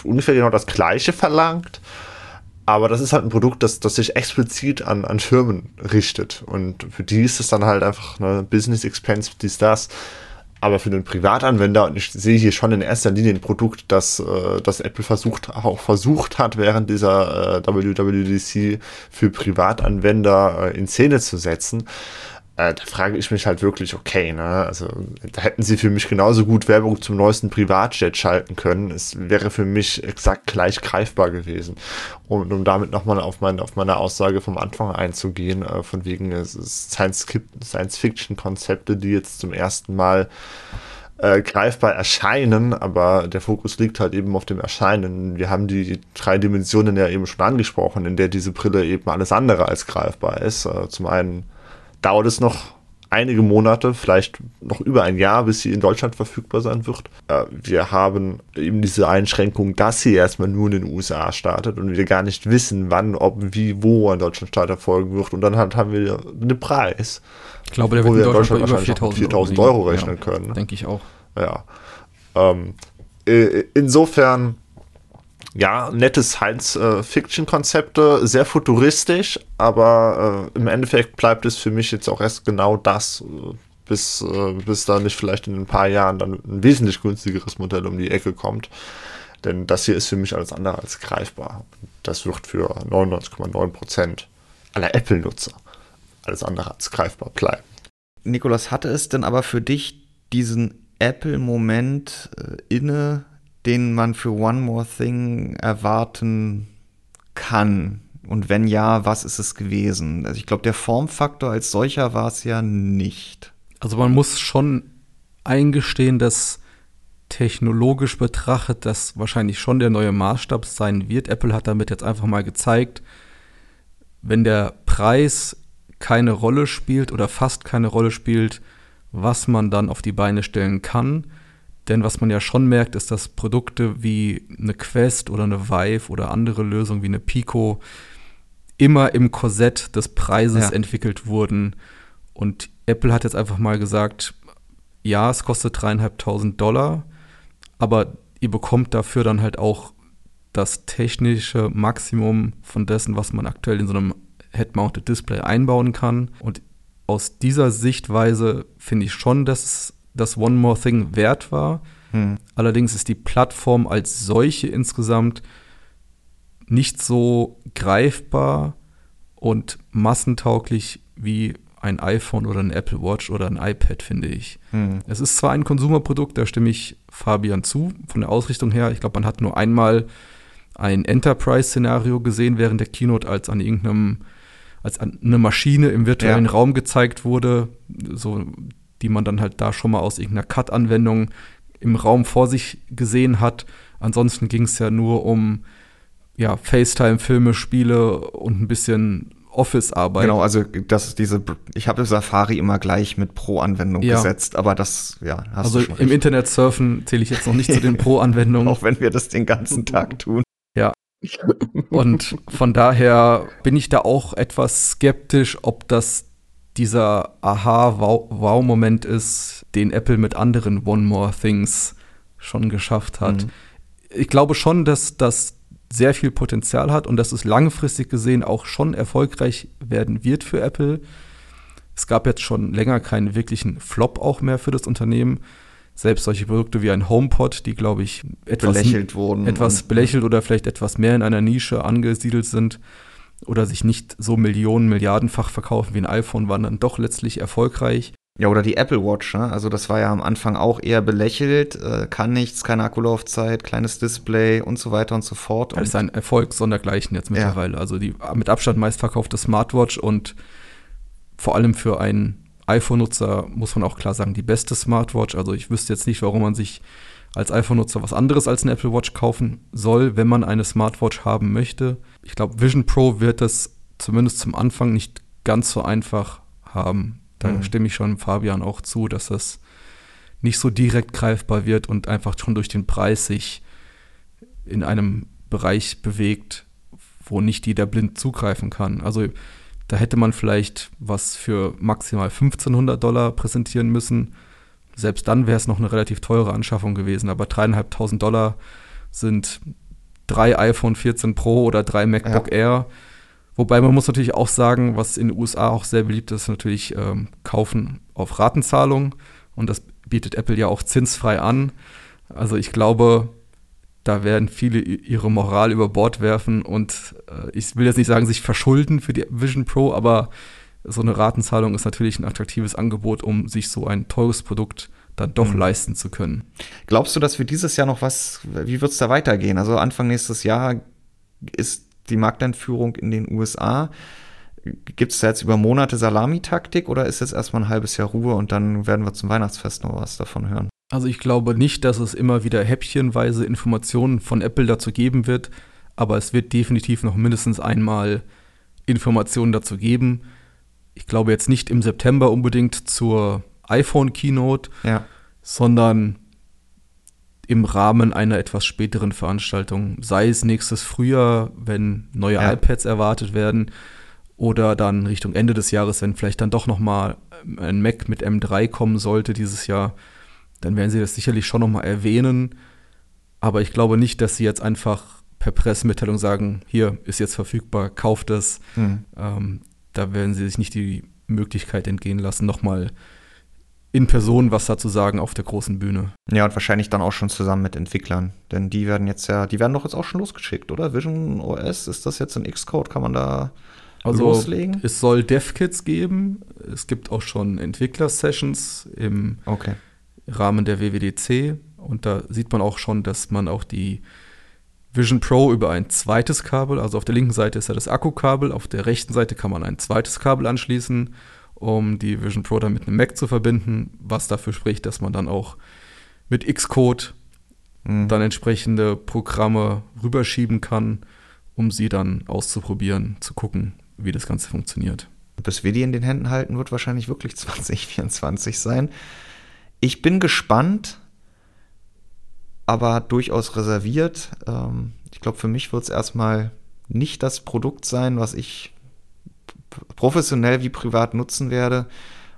S3: ungefähr genau das Gleiche verlangt. Aber das ist halt ein Produkt, das, das sich explizit an, an Firmen richtet. Und für die ist es dann halt einfach eine Business Expense, dies, das. Aber für den Privatanwender, und ich sehe hier schon in erster Linie ein Produkt, das, äh, das Apple versucht, auch versucht hat, während dieser äh, WWDC für Privatanwender äh, in Szene zu setzen, äh, da frage ich mich halt wirklich, okay, ne, also da hätten sie für mich genauso gut Werbung zum neuesten Privatjet schalten können. Es wäre für mich exakt gleich greifbar gewesen. Und um damit nochmal auf meine, auf meine Aussage vom Anfang einzugehen, äh, von wegen Science-Fiction-Konzepte, die jetzt zum ersten Mal äh, greifbar erscheinen, aber der Fokus liegt halt eben auf dem Erscheinen. Wir haben die drei Dimensionen ja eben schon angesprochen, in der diese Brille eben alles andere als greifbar ist. Äh, zum einen dauert es noch einige Monate, vielleicht noch über ein Jahr, bis sie in Deutschland verfügbar sein wird. Äh, wir haben eben diese Einschränkung, dass sie erstmal nur in den USA startet und wir gar nicht wissen, wann, ob, wie, wo in Deutschland Start erfolgen wird. Und dann haben wir den Preis,
S2: Ich glaube, der
S3: wo
S2: wird
S3: wir
S2: in
S3: in
S2: Deutschland
S3: Deutschland
S2: bei über
S3: wahrscheinlich auch
S2: 4000
S3: mit 4000 Euro
S2: liegen.
S3: rechnen können. ne?
S2: Denke ich auch.
S3: Ja. Ähm, äh, insofern, ja, nette Science-Fiction-Konzepte, sehr futuristisch, aber äh, im Endeffekt bleibt es für mich jetzt auch erst genau das, äh, bis, äh, bis da nicht vielleicht in ein paar Jahren dann ein wesentlich günstigeres Modell um die Ecke kommt. Denn das hier ist für mich alles andere als greifbar. Das wird für 99,9 Prozent aller Apple-Nutzer alles andere als greifbar bleiben.
S1: Nikolas, hatte es denn aber für dich diesen Apple-Moment äh, inne, den man für One More Thing erwarten kann? Und wenn ja, was ist es gewesen? Also ich glaube, der Formfaktor als solcher war es ja nicht.
S2: Also man muss schon eingestehen, dass technologisch betrachtet das wahrscheinlich schon der neue Maßstab sein wird. Apple hat damit jetzt einfach mal gezeigt, wenn der Preis keine Rolle spielt oder fast keine Rolle spielt, was man dann auf die Beine stellen kann. Denn was man ja schon merkt, ist, dass Produkte wie eine Quest oder eine Vive oder andere Lösungen wie eine Pico immer im Korsett des Preises
S1: Ja.
S2: entwickelt wurden. Und Apple hat jetzt einfach mal gesagt, ja, es kostet dreieinhalbtausend Dollar, aber ihr bekommt dafür dann halt auch das technische Maximum von dessen, was man aktuell in so einem Head-Mounted Display einbauen kann. Und aus dieser Sichtweise finde ich schon, dass es das One More Thing wert war.
S1: Hm.
S2: Allerdings ist die Plattform als solche insgesamt nicht so greifbar und massentauglich wie ein iPhone oder ein Apple Watch oder ein iPad, finde ich.
S1: Hm.
S2: Es ist zwar ein Konsumerprodukt, da stimme ich Fabian zu, von der Ausrichtung her. Ich glaube, man hat nur einmal ein Enterprise-Szenario gesehen während der Keynote, als an irgendeinem, als an eine Maschine im virtuellen
S1: Ja.
S2: Raum gezeigt wurde, so, die man dann halt da schon mal aus irgendeiner Cut-Anwendung im Raum vor sich gesehen hat. Ansonsten ging es ja nur um ja, FaceTime-Filme, Spiele und ein bisschen Office-Arbeit.
S1: Genau, also das ist diese, ich habe Safari immer gleich mit Pro-Anwendung
S2: Ja.
S1: gesetzt, aber das, ja, hast
S2: also
S1: du schon
S2: im
S1: recht.
S2: Internet surfen zähle ich jetzt noch nicht zu den Pro-Anwendungen.
S1: Auch wenn wir das den ganzen Tag tun.
S2: Und von daher bin ich da auch etwas skeptisch, ob das dieser Aha-Wow-Moment ist, den Apple mit anderen One More Things schon geschafft hat.
S1: Mhm.
S2: Ich glaube schon, dass das sehr viel Potenzial hat und dass es langfristig gesehen auch schon erfolgreich werden wird für Apple. Es gab jetzt schon länger keinen wirklichen Flop auch mehr für das Unternehmen. Selbst solche Produkte wie ein HomePod, die, glaube ich, etwas
S1: Belächelt wurden.
S2: etwas belächelt oder vielleicht etwas mehr in einer Nische angesiedelt sind oder sich nicht so Millionen, Milliardenfach verkaufen wie ein iPhone, waren dann doch letztlich erfolgreich.
S1: Ja, oder die Apple Watch, ne? Also das war ja am Anfang auch eher belächelt, äh, kann nichts, keine Akkulaufzeit, kleines Display und so weiter und so fort.
S2: Das
S1: Und
S2: ist ein Erfolg sondergleichen jetzt mittlerweile. Also die mit Abstand meistverkaufte Smartwatch und vor allem für einen iPhone-Nutzer muss man auch klar sagen, die beste Smartwatch. Also ich wüsste jetzt nicht, warum man sich als iPhone-Nutzer was anderes als eine Apple Watch kaufen soll, wenn man eine Smartwatch haben möchte. Ich glaube, Vision Pro wird das zumindest zum Anfang nicht ganz so einfach haben. Da
S1: Mhm.
S2: stimme ich schon Fabian auch zu, dass das nicht so direkt greifbar wird und einfach schon durch den Preis sich in einem Bereich bewegt, wo nicht jeder blind zugreifen kann. Also da hätte man vielleicht was für maximal 1500 Dollar präsentieren müssen. Selbst dann wäre es noch eine relativ teure Anschaffung gewesen, aber dreieinhalbtausend Dollar sind drei iPhone 14 Pro oder drei MacBook Air. Wobei man muss natürlich auch sagen, was in den USA auch sehr beliebt ist, natürlich ähm, kaufen auf Ratenzahlung. Und das bietet Apple ja auch zinsfrei an. Also ich glaube, da werden viele ihre Moral über Bord werfen und äh, ich will jetzt nicht sagen, sich verschulden für die Vision Pro, aber so eine Ratenzahlung ist natürlich ein attraktives Angebot, um sich so ein teures Produkt dann doch
S1: Mhm.
S2: leisten zu können.
S1: Glaubst du, dass wir dieses Jahr noch was, wie wird es da weitergehen? Also Anfang nächstes Jahr ist die Markteinführung in den USA. Gibt es da jetzt über Monate Salamitaktik oder ist jetzt erstmal ein halbes Jahr Ruhe und dann werden wir zum Weihnachtsfest noch was davon hören?
S2: Also ich glaube nicht, dass es immer wieder häppchenweise Informationen von Apple dazu geben wird, aber es wird definitiv noch mindestens einmal Informationen dazu geben. Ich glaube jetzt nicht im September unbedingt zur iPhone Keynote,
S1: Ja.
S2: sondern im Rahmen einer etwas späteren Veranstaltung, sei es nächstes Frühjahr, wenn neue
S1: Ja.
S2: iPads erwartet werden, oder dann Richtung Ende des Jahres, wenn vielleicht dann doch noch mal ein Mac mit M3 kommen sollte dieses Jahr, dann werden sie das sicherlich schon noch mal erwähnen. Aber ich glaube nicht, dass sie jetzt einfach per Pressemitteilung sagen, hier ist jetzt verfügbar, kauft es.
S1: Hm.
S2: Ähm, da werden sie sich nicht die Möglichkeit entgehen lassen, noch mal in Person was dazu sagen auf der großen Bühne.
S1: Ja, und wahrscheinlich dann auch schon zusammen mit Entwicklern. Denn die werden jetzt ja, die werden doch jetzt auch schon losgeschickt, oder? Vision OS, ist das jetzt in Xcode? Kann man da
S2: Also
S1: loslegen?
S2: es soll Dev-Kits geben. Es gibt auch schon Entwickler-Sessions im
S1: Okay.
S2: Rahmen der WWDC. Und da sieht man auch schon, dass man auch die Vision Pro über ein zweites Kabel, also auf der linken Seite ist ja das Akkukabel, auf der rechten Seite kann man ein zweites Kabel anschließen, um die Vision Pro dann mit einem Mac zu verbinden, was dafür spricht, dass man dann auch mit Xcode
S1: Hm.
S2: dann entsprechende Programme rüberschieben kann, um sie dann auszuprobieren, zu gucken, wie das Ganze funktioniert.
S1: bis wir die in den Händen halten, wird wahrscheinlich wirklich 2024 sein. Ich bin gespannt, aber durchaus reserviert. Ähm, ich glaube, für mich wird es erstmal nicht das Produkt sein, was ich professionell wie privat nutzen werde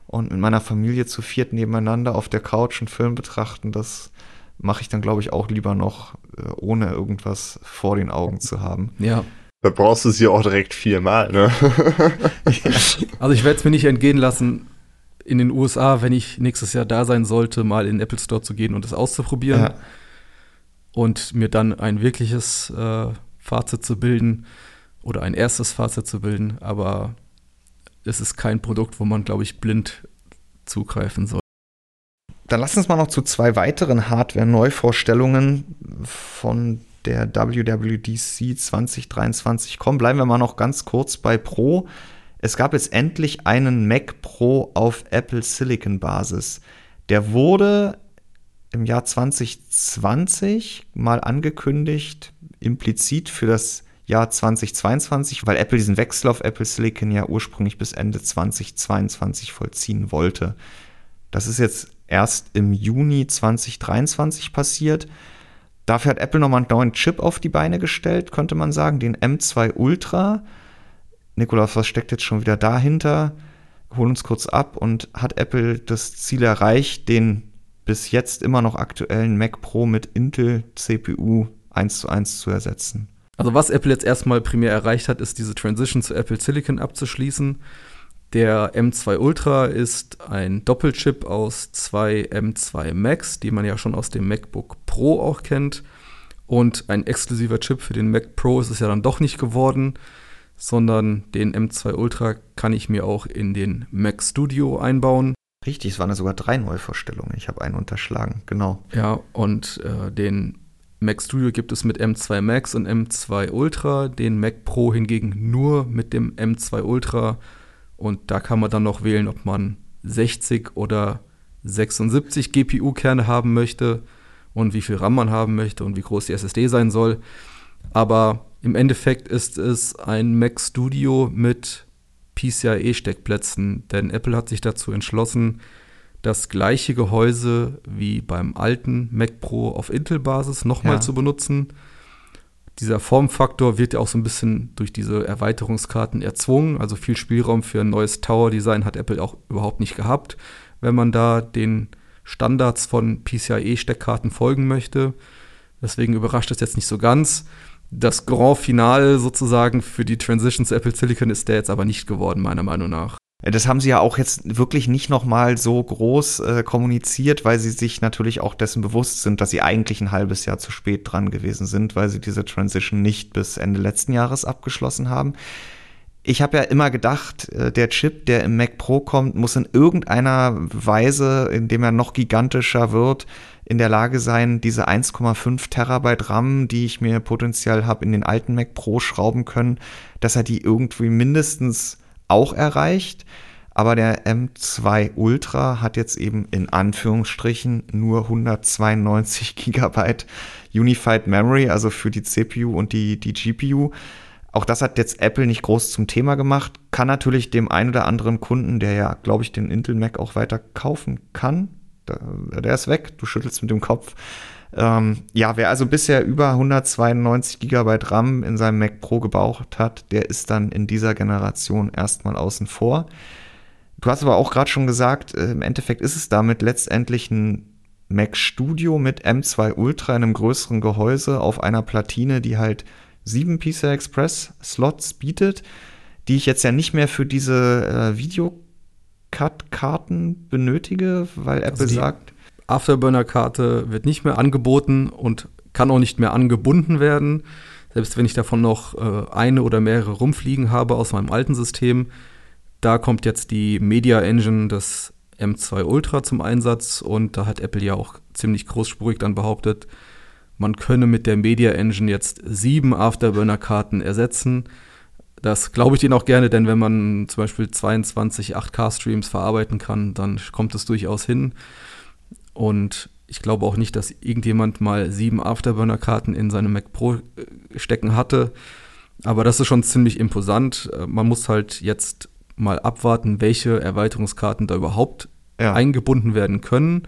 S1: und mit meiner Familie zu viert nebeneinander auf der Couch einen Film betrachten. Das mache ich dann, glaube ich, auch lieber noch, äh, ohne irgendwas vor den Augen zu haben.
S2: Ja,
S3: Da brauchst du es ja auch direkt viermal, ne?
S2: Also ich werde es mir nicht entgehen lassen, in den USA, wenn ich nächstes Jahr da sein sollte, mal in den Apple Store zu gehen und es auszuprobieren
S1: Ja.
S2: Und mir dann ein wirkliches äh, Fazit zu bilden oder ein erstes Fazit zu bilden. Aber es ist kein Produkt, wo man, glaube ich, blind zugreifen soll.
S1: Dann lass uns mal noch zu zwei weiteren Hardware-Neuvorstellungen von der WWDC 2023 kommen. Bleiben wir mal noch ganz kurz bei Pro. Es gab jetzt endlich einen Mac Pro auf Apple Silicon Basis. Der wurde im Jahr 2020 mal angekündigt, implizit für das Jahr 2022, weil Apple diesen Wechsel auf Apple Silicon ja ursprünglich bis Ende 2022 vollziehen wollte. Das ist jetzt erst im Juni 2023 passiert. Dafür hat Apple nochmal einen neuen Chip auf die Beine gestellt, könnte man sagen, den M2 Ultra. Nikolaus, was steckt jetzt schon wieder dahinter? Hol uns kurz ab und hat Apple das Ziel erreicht, den bis jetzt immer noch aktuellen Mac Pro mit Intel CPU 1 zu 1 zu ersetzen.
S2: Also was Apple jetzt erstmal primär erreicht hat, ist diese Transition zu Apple Silicon abzuschließen. Der M2 Ultra ist ein Doppelchip aus zwei M2 Macs, die man ja schon aus dem MacBook Pro auch kennt. Und ein exklusiver Chip für den Mac Pro ist es ja dann doch nicht geworden, sondern den M2 Ultra kann ich mir auch in den Mac Studio einbauen.
S1: Richtig, es waren sogar drei Neuvorstellungen. Ich habe einen unterschlagen, genau.
S2: Ja, und äh, den Mac Studio gibt es mit M2 Max und M2 Ultra, den Mac Pro hingegen nur mit dem M2 Ultra und da kann man dann noch wählen, ob man 60 oder 76 GPU-Kerne haben möchte und wie viel RAM man haben möchte und wie groß die SSD sein soll. Aber im Endeffekt ist es ein Mac Studio mit PCIe-Steckplätzen, denn Apple hat sich dazu entschlossen, das gleiche Gehäuse wie beim alten Mac Pro auf Intel-Basis nochmal ja. zu benutzen dieser Formfaktor wird ja auch so ein bisschen durch diese Erweiterungskarten erzwungen. Also viel Spielraum für ein neues Tower-Design hat Apple auch überhaupt nicht gehabt, wenn man da den Standards von PCIe-Steckkarten folgen möchte. Deswegen überrascht es jetzt nicht so ganz. Das Grand Finale sozusagen für die Transition zu Apple Silicon ist der jetzt aber nicht geworden, meiner Meinung nach.
S1: Das haben sie ja auch jetzt wirklich nicht nochmal so groß äh, kommuniziert, weil sie sich natürlich auch dessen bewusst sind, dass sie eigentlich ein halbes Jahr zu spät dran gewesen sind, weil sie diese Transition nicht bis Ende letzten Jahres abgeschlossen haben. Ich habe ja immer gedacht, äh, der Chip, der im Mac Pro kommt, muss in irgendeiner Weise, indem er noch gigantischer wird, in der Lage sein, diese 1,5 Terabyte RAM, die ich mir potenziell habe, in den alten Mac Pro schrauben können, dass er die irgendwie mindestens auch erreicht. Aber der M2 Ultra hat jetzt eben in Anführungsstrichen nur 192 Gigabyte Unified Memory, also für die CPU und die, die GPU. Auch das hat jetzt Apple nicht groß zum Thema gemacht. Kann natürlich dem einen oder anderen Kunden, der ja, glaube ich, den Intel Mac auch weiter kaufen kann, der, ist weg, du schüttelst mit dem Kopf, ähm, ja, wer also bisher über 192 GB RAM in seinem Mac Pro gebaut hat, der ist dann in dieser Generation erstmal außen vor. Du hast aber auch gerade schon gesagt, äh, im Endeffekt ist es damit letztendlich ein Mac Studio mit M2 Ultra in einem größeren Gehäuse auf einer Platine, die halt sieben PCI Express Slots bietet, die ich jetzt ja nicht mehr für diese äh, Videocut-Karten benötige, weil Apple also sagt,
S2: Afterburner-Karte wird nicht mehr angeboten und kann auch nicht mehr angebunden werden. Selbst wenn ich davon noch äh, eine oder mehrere rumfliegen habe aus meinem alten System, da kommt jetzt die Media Engine des M2 Ultra zum Einsatz und da hat Apple ja auch ziemlich großspurig dann behauptet, man könne mit der Media Engine jetzt sieben Afterburner-Karten ersetzen. Das glaube ich denen auch gerne, denn wenn man zum Beispiel 22 8K-Streams verarbeiten kann, dann kommt es durchaus hin. Und ich glaube auch nicht, dass irgendjemand mal sieben Afterburner-Karten in seinem Mac Pro äh, stecken hatte. Aber das ist schon ziemlich imposant. Äh, man muss halt jetzt mal abwarten, welche Erweiterungskarten da überhaupt ja. eingebunden werden können.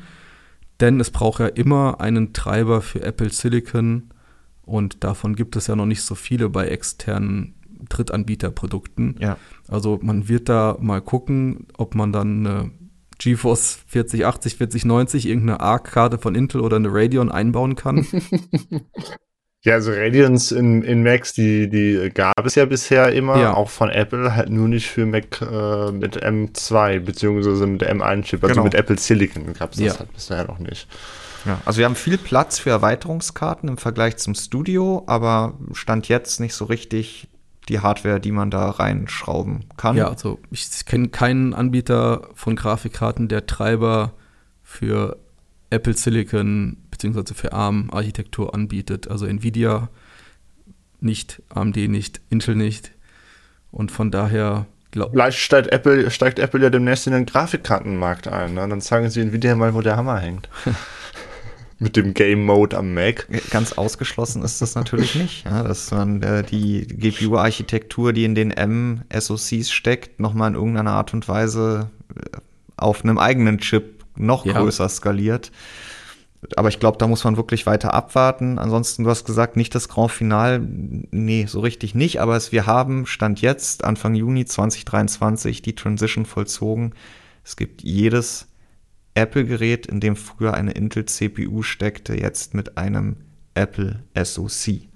S2: Denn es braucht ja immer einen Treiber für Apple Silicon. Und davon gibt es ja noch nicht so viele bei externen Drittanbieterprodukten. Ja. Also man wird da mal gucken, ob man dann eine GeForce 4080, 4090 irgendeine ARC-Karte von Intel oder eine Radeon einbauen kann?
S3: ja, also Radeons in, in Macs, die, die gab es ja bisher immer, ja. auch von Apple, halt nur nicht für Mac äh, mit M2, beziehungsweise mit M1-Chip, also genau. mit Apple Silicon gab es das ja. halt bisher noch nicht.
S1: Ja, also wir haben viel Platz für Erweiterungskarten im Vergleich zum Studio, aber stand jetzt nicht so richtig die Hardware, die man da reinschrauben kann.
S2: Ja, also ich kenne keinen Anbieter von Grafikkarten, der Treiber für Apple Silicon bzw. für ARM-Architektur anbietet. Also Nvidia nicht, AMD nicht, Intel nicht. Und von daher
S3: Vielleicht steigt Apple, steigt Apple ja demnächst in den Grafikkartenmarkt ein. Ne? Dann sagen sie Nvidia mal, wo der Hammer hängt. Mit dem Game Mode am Mac.
S1: Ganz ausgeschlossen ist das natürlich nicht, ja, dass man äh, die GPU-Architektur, die in den M-SoCs steckt, nochmal in irgendeiner Art und Weise äh, auf einem eigenen Chip noch ja. größer skaliert. Aber ich glaube, da muss man wirklich weiter abwarten. Ansonsten, du hast gesagt, nicht das Grand Final. Nee, so richtig nicht. Aber es, wir haben Stand jetzt, Anfang Juni 2023, die Transition vollzogen. Es gibt jedes Apple-Gerät, in dem früher eine Intel-CPU steckte, jetzt mit einem Apple SoC.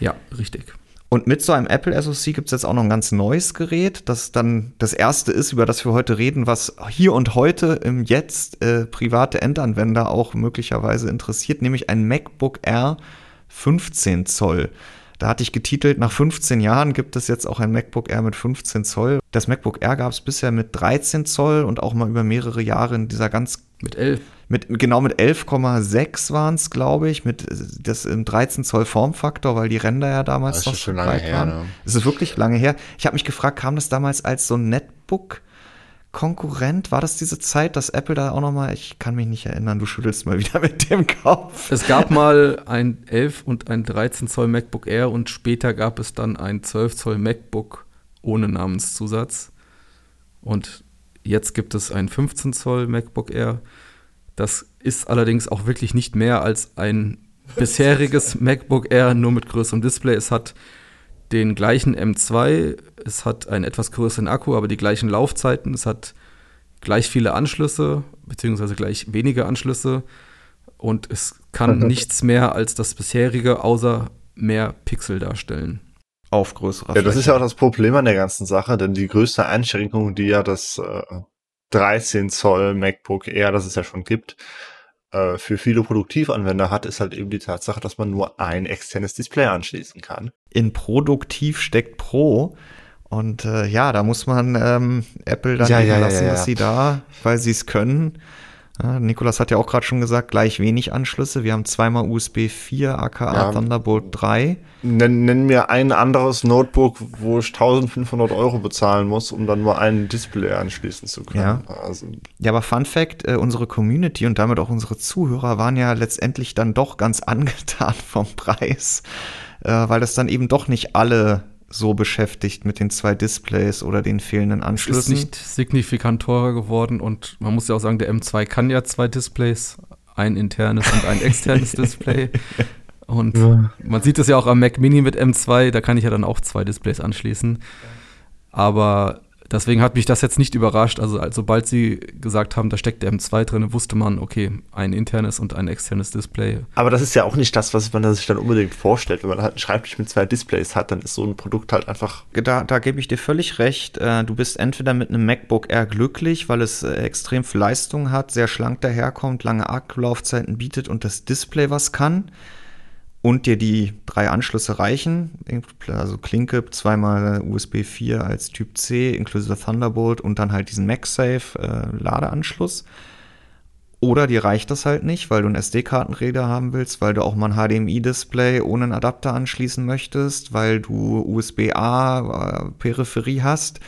S2: Ja, richtig.
S1: Und mit so einem Apple SoC gibt es jetzt auch noch ein ganz neues Gerät, das dann das erste ist, über das wir heute reden, was hier und heute im Jetzt äh, private Endanwender auch möglicherweise interessiert, nämlich ein MacBook Air 15 Zoll. Da hatte ich getitelt, nach 15 Jahren gibt es jetzt auch ein MacBook Air mit 15 Zoll. Das MacBook Air gab es bisher mit 13 Zoll und auch mal über mehrere Jahre in dieser ganz.
S2: Mit 11.
S1: Mit, genau mit 11,6 waren es, glaube ich, mit das im 13 Zoll Formfaktor, weil die Ränder ja damals
S3: das noch so lange her, waren. Ne?
S1: Es ist wirklich lange her. Ich habe mich gefragt, kam das damals als so ein Netbook? Konkurrent? War das diese Zeit, dass Apple da auch noch mal, ich kann mich nicht erinnern, du schüttelst mal wieder mit dem Kopf.
S2: Es gab mal ein 11 und ein 13 Zoll MacBook Air und später gab es dann ein 12 Zoll MacBook ohne Namenszusatz. Und jetzt gibt es ein 15 Zoll MacBook Air. Das ist allerdings auch wirklich nicht mehr als ein bisheriges MacBook Air, nur mit größerem Display. Es hat den gleichen M2, es hat einen etwas größeren Akku, aber die gleichen Laufzeiten, es hat gleich viele Anschlüsse, beziehungsweise gleich wenige Anschlüsse und es kann nichts mehr als das bisherige, außer mehr Pixel darstellen.
S1: Auf größerer
S3: Ja, das ist ja auch das Problem an der ganzen Sache, denn die größte Einschränkung, die ja das äh, 13 Zoll MacBook Air, das es ja schon gibt, äh, für viele Produktivanwender hat, ist halt eben die Tatsache, dass man nur ein externes Display anschließen kann.
S1: In produktiv steckt Pro. Und äh, ja, da muss man ähm, Apple dann
S3: ja, ja,
S1: lassen,
S3: ja,
S1: dass sie da, weil sie es können. Ja, Nikolas hat ja auch gerade schon gesagt, gleich wenig Anschlüsse. Wir haben zweimal USB 4, aka Thunderbolt 3.
S3: Nenn, nenn, mir ein anderes Notebook, wo ich 1500 Euro bezahlen muss, um dann nur ein Display anschließen zu können.
S1: Ja, also. ja aber Fun Fact, äh, unsere Community und damit auch unsere Zuhörer waren ja letztendlich dann doch ganz angetan vom Preis, äh, weil das dann eben doch nicht alle so beschäftigt mit den zwei Displays oder den fehlenden Anschlüssen.
S2: Ist nicht signifikant teurer geworden und man muss ja auch sagen, der M2 kann ja zwei Displays, ein internes und ein externes Display. Und ja. man sieht es ja auch am Mac Mini mit M2, da kann ich ja dann auch zwei Displays anschließen. Aber Deswegen hat mich das jetzt nicht überrascht. Also, sobald sie gesagt haben, da steckt der M2 drin, wusste man, okay, ein internes und ein externes Display.
S3: Aber das ist ja auch nicht das, was man sich dann unbedingt vorstellt. Wenn man halt einen Schreibtisch mit zwei Displays hat, dann ist so ein Produkt halt einfach.
S1: Da, da gebe ich dir völlig recht. Äh, du bist entweder mit einem MacBook Air glücklich, weil es äh, extrem viel Leistung hat, sehr schlank daherkommt, lange Akkulaufzeiten bietet und das Display was kann und dir die drei Anschlüsse reichen, also Klinke, zweimal USB 4 als Typ C, inklusive Thunderbolt und dann halt diesen MagSafe äh, Ladeanschluss. Oder dir reicht das halt nicht, weil du einen SD-Kartenreader haben willst, weil du auch mal ein HDMI-Display ohne einen Adapter anschließen möchtest, weil du USB-A äh, hast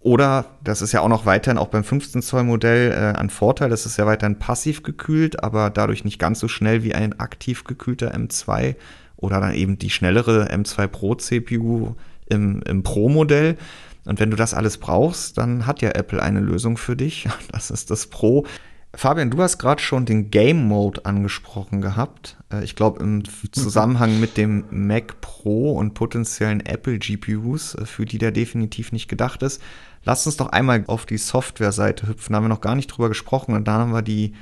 S1: oder, das ist ja auch noch weiterhin auch beim 15 Zoll Modell äh, ein Vorteil, das ist ja weiterhin passiv gekühlt, aber dadurch nicht ganz so schnell wie ein aktiv gekühlter M2 oder dann eben die schnellere M2 Pro CPU im, im Pro-Modell. Und wenn du das alles brauchst, dann hat ja Apple eine Lösung für dich. Das ist das Pro. Fabian, du hast gerade schon den Game Mode angesprochen gehabt. Äh, ich glaube, im Zusammenhang mit dem Mac Pro und potenziellen Apple GPUs, äh, für die der definitiv nicht gedacht ist. Lass uns doch einmal auf die Software-Seite hüpfen. Da haben wir noch gar nicht drüber gesprochen. Und da haben wir die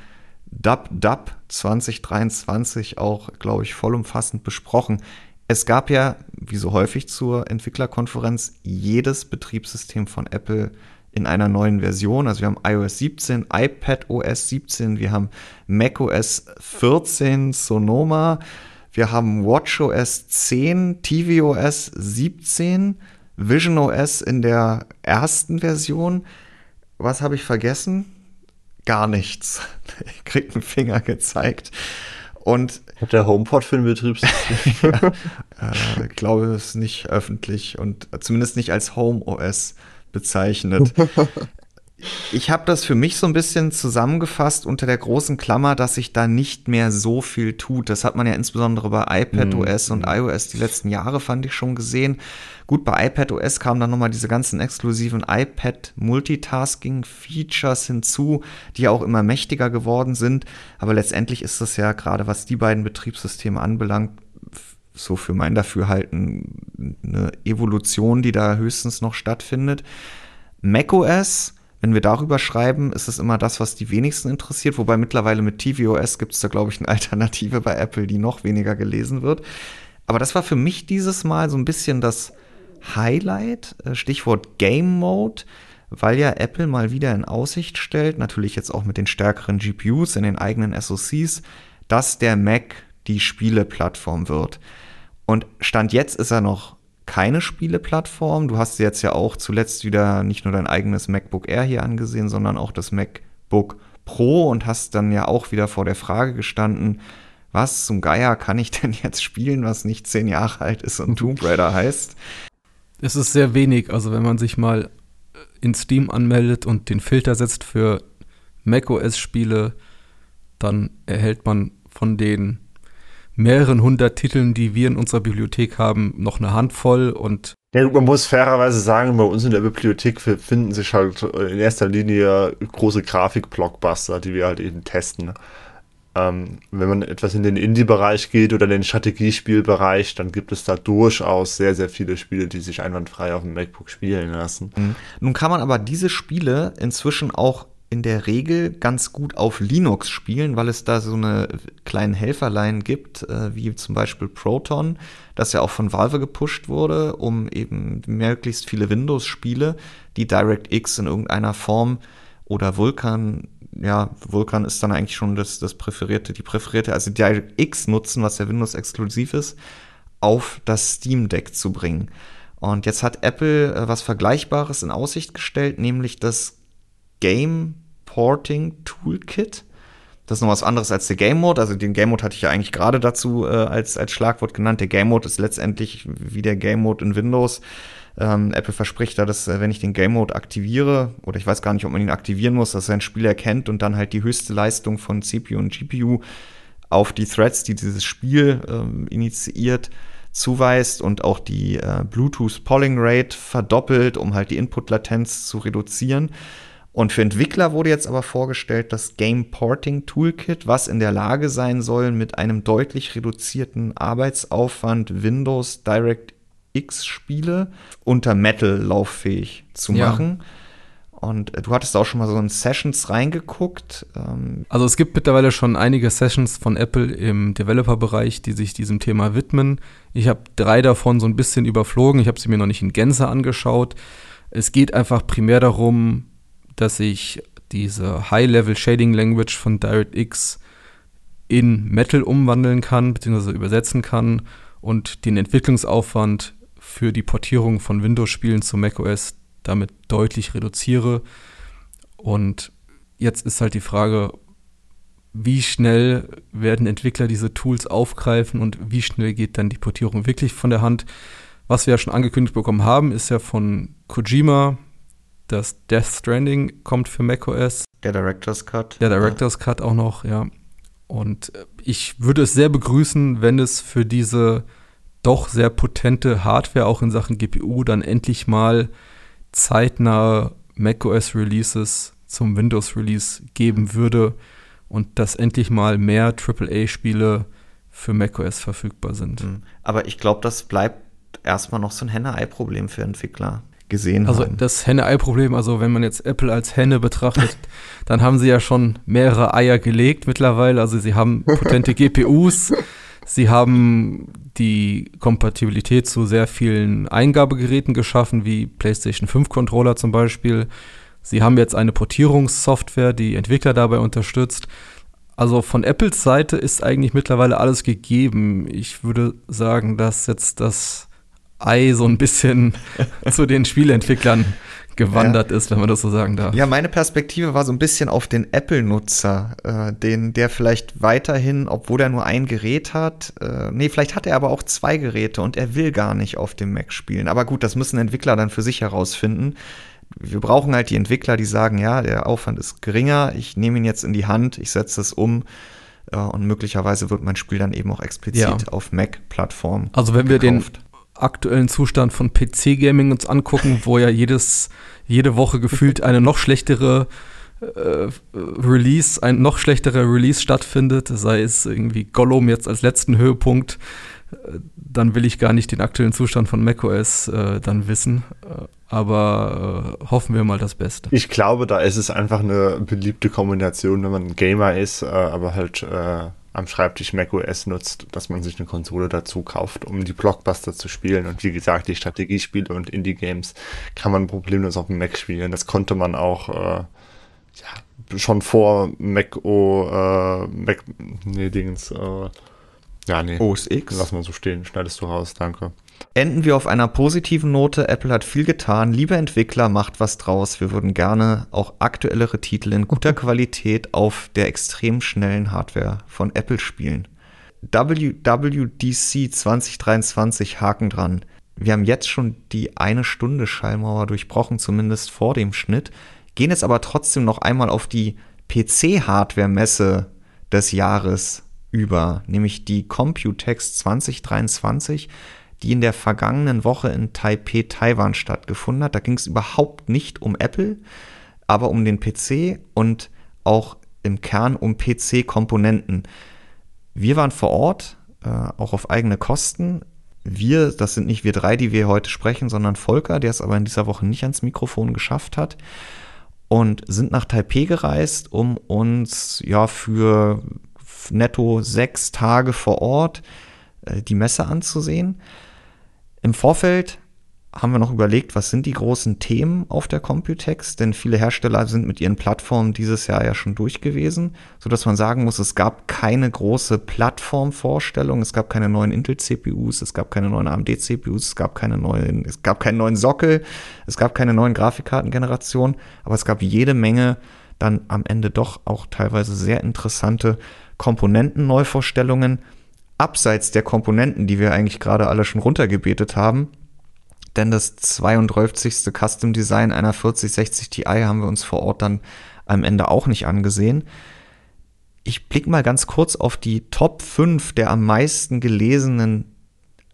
S1: DAP 2023 auch, glaube ich, vollumfassend besprochen. Es gab ja, wie so häufig zur Entwicklerkonferenz, jedes Betriebssystem von Apple in einer neuen Version. Also wir haben iOS 17, iPad OS 17, wir haben macOS 14, Sonoma, wir haben WatchOS 10, tvOS 17, Vision OS in der ersten Version. Was habe ich vergessen? Gar nichts. Ich krieg einen Finger gezeigt. Und
S3: hat der HomePod für ein Betriebssystem?
S1: ja, äh, glaube es nicht öffentlich und zumindest nicht als Home OS bezeichnet. ich habe das für mich so ein bisschen zusammengefasst unter der großen Klammer, dass sich da nicht mehr so viel tut. Das hat man ja insbesondere bei iPadOS mhm. und iOS die letzten Jahre, fand ich schon gesehen. Gut, bei iPadOS kamen dann nochmal diese ganzen exklusiven iPad-Multitasking-Features hinzu, die ja auch immer mächtiger geworden sind. Aber letztendlich ist das ja gerade, was die beiden Betriebssysteme anbelangt, so für mein Dafürhalten eine Evolution, die da höchstens noch stattfindet. macOS wenn wir darüber schreiben, ist es immer das, was die wenigsten interessiert. Wobei mittlerweile mit tvOS gibt es da, glaube ich, eine Alternative bei Apple, die noch weniger gelesen wird. Aber das war für mich dieses Mal so ein bisschen das Highlight, äh, Stichwort Game Mode, weil ja Apple mal wieder in Aussicht stellt, natürlich jetzt auch mit den stärkeren GPUs in den eigenen SoCs, dass der Mac die Spieleplattform wird. Und Stand jetzt ist er noch keine Spieleplattform. Du hast jetzt ja auch zuletzt wieder nicht nur dein eigenes MacBook Air hier angesehen, sondern auch das MacBook Pro und hast dann ja auch wieder vor der Frage gestanden, was zum Geier kann ich denn jetzt spielen, was nicht zehn Jahre alt ist und Tomb Raider heißt?
S2: Es ist sehr wenig. Also wenn man sich mal in Steam anmeldet und den Filter setzt für macOS-Spiele, dann erhält man von den mehreren hundert Titeln, die wir in unserer Bibliothek haben, noch eine Handvoll und
S3: ja, man muss fairerweise sagen, bei uns in der Bibliothek finden sich halt in erster Linie große Grafik-Blockbuster, die wir halt eben testen. Ähm, wenn man etwas in den Indie-Bereich geht oder den Strategiespielbereich, dann gibt es da durchaus sehr, sehr viele Spiele, die sich einwandfrei auf dem MacBook spielen lassen.
S1: Mhm. Nun kann man aber diese Spiele inzwischen auch in der Regel ganz gut auf Linux spielen, weil es da so eine kleinen Helferlein gibt, äh, wie zum Beispiel Proton, das ja auch von Valve gepusht wurde, um eben möglichst viele Windows-Spiele, die DirectX in irgendeiner Form oder Vulkan, ja, Vulkan ist dann eigentlich schon das, das präferierte, die präferierte, also DirectX nutzen, was ja Windows-exklusiv ist, auf das Steam Deck zu bringen. Und jetzt hat Apple äh, was Vergleichbares in Aussicht gestellt, nämlich das Game Porting Toolkit. Das ist noch was anderes als der Game Mode. Also den Game Mode hatte ich ja eigentlich gerade dazu äh, als, als Schlagwort genannt. Der Game Mode ist letztendlich wie der Game Mode in Windows. Ähm, Apple verspricht da, dass äh, wenn ich den Game Mode aktiviere, oder ich weiß gar nicht, ob man ihn aktivieren muss, dass er ein Spiel erkennt und dann halt die höchste Leistung von CPU und GPU auf die Threads, die dieses Spiel ähm, initiiert, zuweist und auch die äh, Bluetooth Polling Rate verdoppelt, um halt die Input-Latenz zu reduzieren. Und für Entwickler wurde jetzt aber vorgestellt das Game Porting Toolkit, was in der Lage sein soll, mit einem deutlich reduzierten Arbeitsaufwand Windows DirectX Spiele unter Metal lauffähig zu machen. Ja. Und äh, du hattest auch schon mal so in Sessions reingeguckt.
S2: Ähm also es gibt mittlerweile schon einige Sessions von Apple im Developer-Bereich, die sich diesem Thema widmen. Ich habe drei davon so ein bisschen überflogen. Ich habe sie mir noch nicht in Gänze angeschaut. Es geht einfach primär darum, dass ich diese High-Level Shading Language von DirectX in Metal umwandeln kann, beziehungsweise übersetzen kann und den Entwicklungsaufwand für die Portierung von Windows-Spielen zu macOS damit deutlich reduziere. Und jetzt ist halt die Frage, wie schnell werden Entwickler diese Tools aufgreifen und wie schnell geht dann die Portierung wirklich von der Hand. Was wir ja schon angekündigt bekommen haben, ist ja von Kojima das Death Stranding kommt für macOS.
S1: Der Director's Cut.
S2: Der Director's ja. Cut auch noch, ja. Und äh, ich würde es sehr begrüßen, wenn es für diese doch sehr potente Hardware auch in Sachen GPU dann endlich mal zeitnahe macOS Releases zum Windows Release geben würde und dass endlich mal mehr AAA-Spiele für macOS verfügbar sind. Hm.
S1: Aber ich glaube, das bleibt erstmal noch so ein Henne-Ei-Problem für Entwickler gesehen
S2: also
S1: haben.
S2: Also das Henne-Ei-Problem, also wenn man jetzt Apple als Henne betrachtet, dann haben sie ja schon mehrere Eier gelegt mittlerweile. Also sie haben potente GPUs, sie haben die Kompatibilität zu sehr vielen Eingabegeräten geschaffen, wie PlayStation 5 Controller zum Beispiel. Sie haben jetzt eine Portierungssoftware, die Entwickler dabei unterstützt. Also von Apples Seite ist eigentlich mittlerweile alles gegeben. Ich würde sagen, dass jetzt das Ei so ein bisschen zu den Spieleentwicklern gewandert ja. ist, wenn man das so sagen darf.
S1: Ja, meine Perspektive war so ein bisschen auf den Apple-Nutzer, äh, den der vielleicht weiterhin, obwohl er nur ein Gerät hat, äh, nee, vielleicht hat er aber auch zwei Geräte und er will gar nicht auf dem Mac spielen. Aber gut, das müssen Entwickler dann für sich herausfinden. wir brauchen halt die Entwickler, die sagen, ja, der Aufwand ist geringer, ich nehme ihn jetzt in die Hand, ich setze es um äh, und möglicherweise wird mein Spiel dann eben auch explizit ja. auf Mac-Plattformen.
S2: Also wenn wir den aktuellen Zustand von PC-Gaming uns angucken, wo ja jedes, jede Woche gefühlt eine noch schlechtere äh, Release, ein noch schlechterer Release stattfindet, sei es irgendwie Gollum jetzt als letzten Höhepunkt, äh, dann will ich gar nicht den aktuellen Zustand von macOS äh, dann wissen. Äh, aber äh, hoffen wir mal das Beste.
S3: Ich glaube, da ist es einfach eine beliebte Kombination, wenn man Gamer ist, äh, aber halt am Schreibtisch macOS nutzt, dass man sich eine Konsole dazu kauft, um die Blockbuster zu spielen. Und wie gesagt, die Strategiespiele und Indie-Games kann man problemlos auf dem Mac spielen. Das konnte man auch äh, ja, schon vor Mac O, äh, Mac, nee, Dings, äh, ja, nee.
S1: OS X.
S3: Lass mal so stehen, schneidest du raus, danke.
S1: Enden wir auf einer positiven Note. Apple hat viel getan. Liebe Entwickler, macht was draus. Wir würden gerne auch aktuellere Titel in guter Qualität auf der extrem schnellen Hardware von Apple spielen. WWDC 2023 Haken dran. Wir haben jetzt schon die eine Stunde Schallmauer durchbrochen, zumindest vor dem Schnitt. Gehen jetzt aber trotzdem noch einmal auf die PC-Hardware-Messe des Jahres über, nämlich die Computex 2023 die in der vergangenen Woche in Taipei, Taiwan stattgefunden hat. Da ging es überhaupt nicht um Apple, aber um den PC und auch im Kern um PC-Komponenten. Wir waren vor Ort, äh, auch auf eigene Kosten. Wir, das sind nicht wir drei, die wir heute sprechen, sondern Volker, der es aber in dieser Woche nicht ans Mikrofon geschafft hat. Und sind nach Taipei gereist, um uns ja für netto sechs Tage vor Ort äh, die Messe anzusehen. Im Vorfeld haben wir noch überlegt, was sind die großen Themen auf der Computex, denn viele Hersteller sind mit ihren Plattformen dieses Jahr ja schon durch gewesen, sodass man sagen muss, es gab keine große Plattformvorstellung, es gab keine neuen Intel-CPUs, es gab keine neuen AMD-CPUs, es gab keine neuen, es gab keinen neuen Sockel, es gab keine neuen Grafikkartengenerationen, aber es gab jede Menge dann am Ende doch auch teilweise sehr interessante Komponenten-Neuvorstellungen, abseits der Komponenten, die wir eigentlich gerade alle schon runtergebetet haben. Denn das 32. Custom Design einer 4060 Ti haben wir uns vor Ort dann am Ende auch nicht angesehen. Ich blicke mal ganz kurz auf die Top 5 der am meisten gelesenen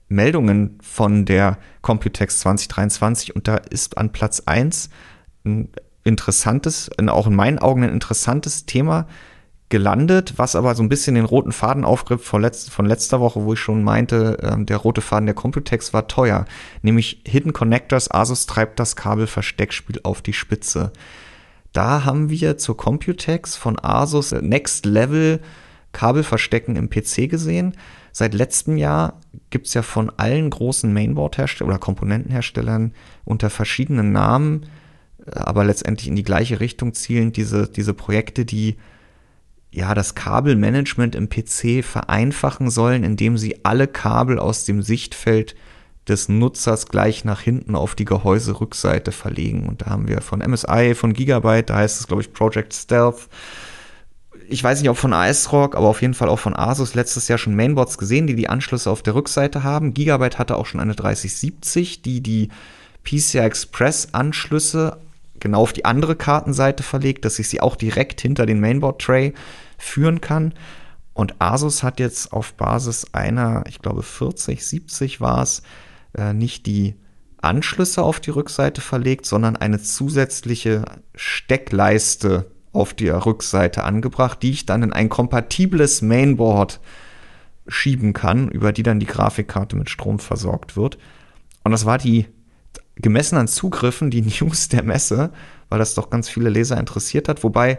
S1: Meldungen von der Computex 2023 und da ist an Platz 1 ein interessantes, auch in meinen Augen ein interessantes Thema, gelandet, was aber so ein bisschen den roten Faden aufgriff von, letzt, von letzter Woche, wo ich schon meinte, äh, der rote Faden der Computex war teuer. Nämlich Hidden Connectors, Asus treibt das Kabelversteckspiel auf die Spitze. Da haben wir zur Computex von Asus Next Level Kabelverstecken im PC gesehen. Seit letztem Jahr gibt es ja von allen großen Mainboard-Herstellern oder Komponentenherstellern unter verschiedenen Namen, aber letztendlich in die gleiche Richtung zielen, diese, diese Projekte, die ja, das Kabelmanagement im PC vereinfachen sollen, indem sie alle Kabel aus dem Sichtfeld des Nutzers gleich nach hinten auf die Gehäuserückseite verlegen. Und da haben wir von MSI, von Gigabyte, da heißt es, glaube ich, Project Stealth. Ich weiß nicht, ob von ASRock, aber auf jeden Fall auch von Asus letztes Jahr schon Mainboards gesehen, die die Anschlüsse auf der Rückseite haben. Gigabyte hatte auch schon eine 3070, die die PCI Express Anschlüsse genau auf die andere Kartenseite verlegt, dass ich sie auch direkt hinter den Mainboard-Tray führen kann. Und Asus hat jetzt auf Basis einer, ich glaube 40, 70 war es, äh, nicht die Anschlüsse auf die Rückseite verlegt, sondern eine zusätzliche Steckleiste auf der Rückseite angebracht, die ich dann in ein kompatibles Mainboard schieben kann, über die dann die Grafikkarte mit Strom versorgt wird. Und das war die gemessen an Zugriffen die News der Messe, weil das doch ganz viele Leser interessiert hat. Wobei,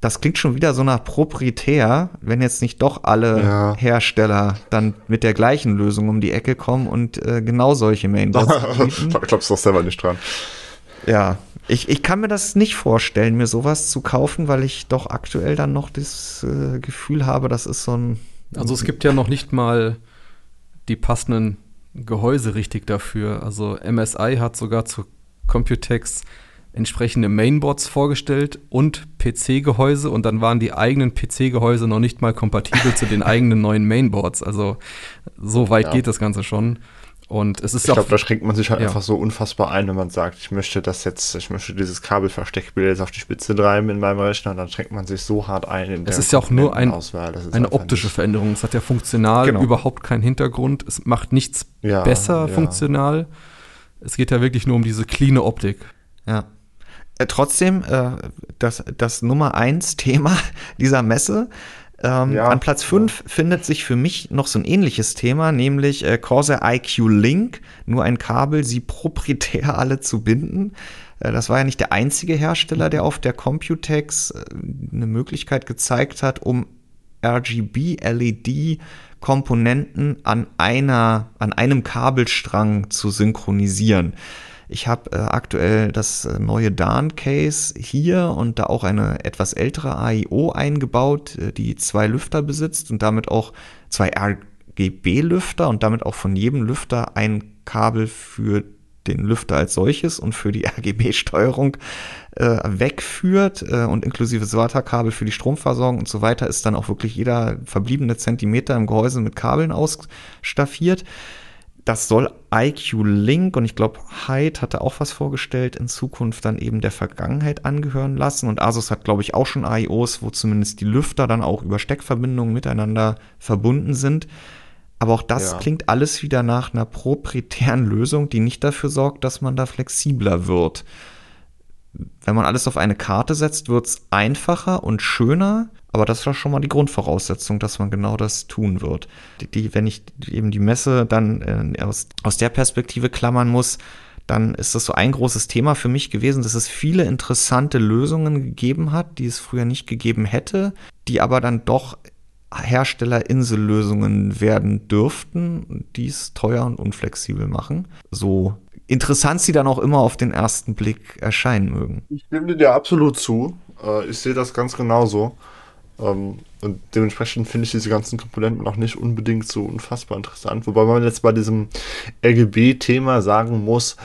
S1: das klingt schon wieder so nach proprietär, wenn jetzt nicht doch alle ja. Hersteller dann mit der gleichen Lösung um die Ecke kommen und äh, genau solche Mainboards
S3: bieten. da glaubst du doch selber nicht dran.
S1: Ja, ich, ich kann mir das nicht vorstellen, mir sowas zu kaufen, weil ich doch aktuell dann noch das äh, Gefühl habe, das ist so ein.
S2: Also es gibt ja noch nicht mal die passenden Gehäuse richtig dafür. Also MSI hat sogar zu Computex entsprechende Mainboards vorgestellt und PC-Gehäuse und dann waren die eigenen PC-Gehäuse noch nicht mal kompatibel zu den eigenen neuen Mainboards. Also so weit ja. geht das Ganze schon. Und es ist
S3: ich glaube, da schränkt man sich halt
S2: ja.
S3: einfach so unfassbar ein, wenn man sagt, ich möchte das jetzt, ich möchte dieses Kabelversteckbild jetzt auf die Spitze treiben in meinem Rechner, dann schränkt man sich so hart ein. In
S2: es ist ja auch nur ein,
S3: eine
S2: optische nicht. Veränderung. Es hat ja funktional genau. überhaupt keinen Hintergrund. Es macht nichts ja, besser ja. funktional. Es geht ja wirklich nur um diese clean Optik.
S1: Ja. Äh, trotzdem, äh, das, das Nummer eins Thema dieser Messe ähm, ja, an Platz 5 ja. findet sich für mich noch so ein ähnliches Thema, nämlich äh, Corsair IQ Link, nur ein Kabel, sie proprietär alle zu binden. Äh, das war ja nicht der einzige Hersteller, der auf der Computex äh, eine Möglichkeit gezeigt hat, um RGB-LED-Komponenten an einer, an einem Kabelstrang zu synchronisieren. Ich habe äh, aktuell das äh, neue DAN-Case hier und da auch eine etwas ältere AIO eingebaut, äh, die zwei Lüfter besitzt und damit auch zwei RGB-Lüfter und damit auch von jedem Lüfter ein Kabel für den Lüfter als solches und für die RGB-Steuerung äh, wegführt äh, und inklusive SATA-Kabel für die Stromversorgung und so weiter ist dann auch wirklich jeder verbliebene Zentimeter im Gehäuse mit Kabeln ausstaffiert das soll IQ Link und ich glaube, Hyde hatte auch was vorgestellt, in Zukunft dann eben der Vergangenheit angehören lassen. Und Asus hat, glaube ich, auch schon IOs, wo zumindest die Lüfter dann auch über Steckverbindungen miteinander verbunden sind. Aber auch das ja. klingt alles wieder nach einer proprietären Lösung, die nicht dafür sorgt, dass man da flexibler wird. Wenn man alles auf eine Karte setzt, wird es einfacher und schöner aber das war schon mal die Grundvoraussetzung, dass man genau das tun wird. Die, die wenn ich eben die Messe dann äh, aus, aus der Perspektive klammern muss, dann ist das so ein großes Thema für mich gewesen, dass es viele interessante Lösungen gegeben hat, die es früher nicht gegeben hätte, die aber dann doch Herstellerinsellösungen werden dürften, die es teuer und unflexibel machen. So interessant sie dann auch immer auf den ersten Blick erscheinen mögen.
S3: Ich stimme dir absolut zu. Äh, ich sehe das ganz genauso. Ähm, und dementsprechend finde ich diese ganzen Komponenten auch nicht unbedingt so unfassbar interessant. Wobei man jetzt bei diesem RGB-Thema sagen muss,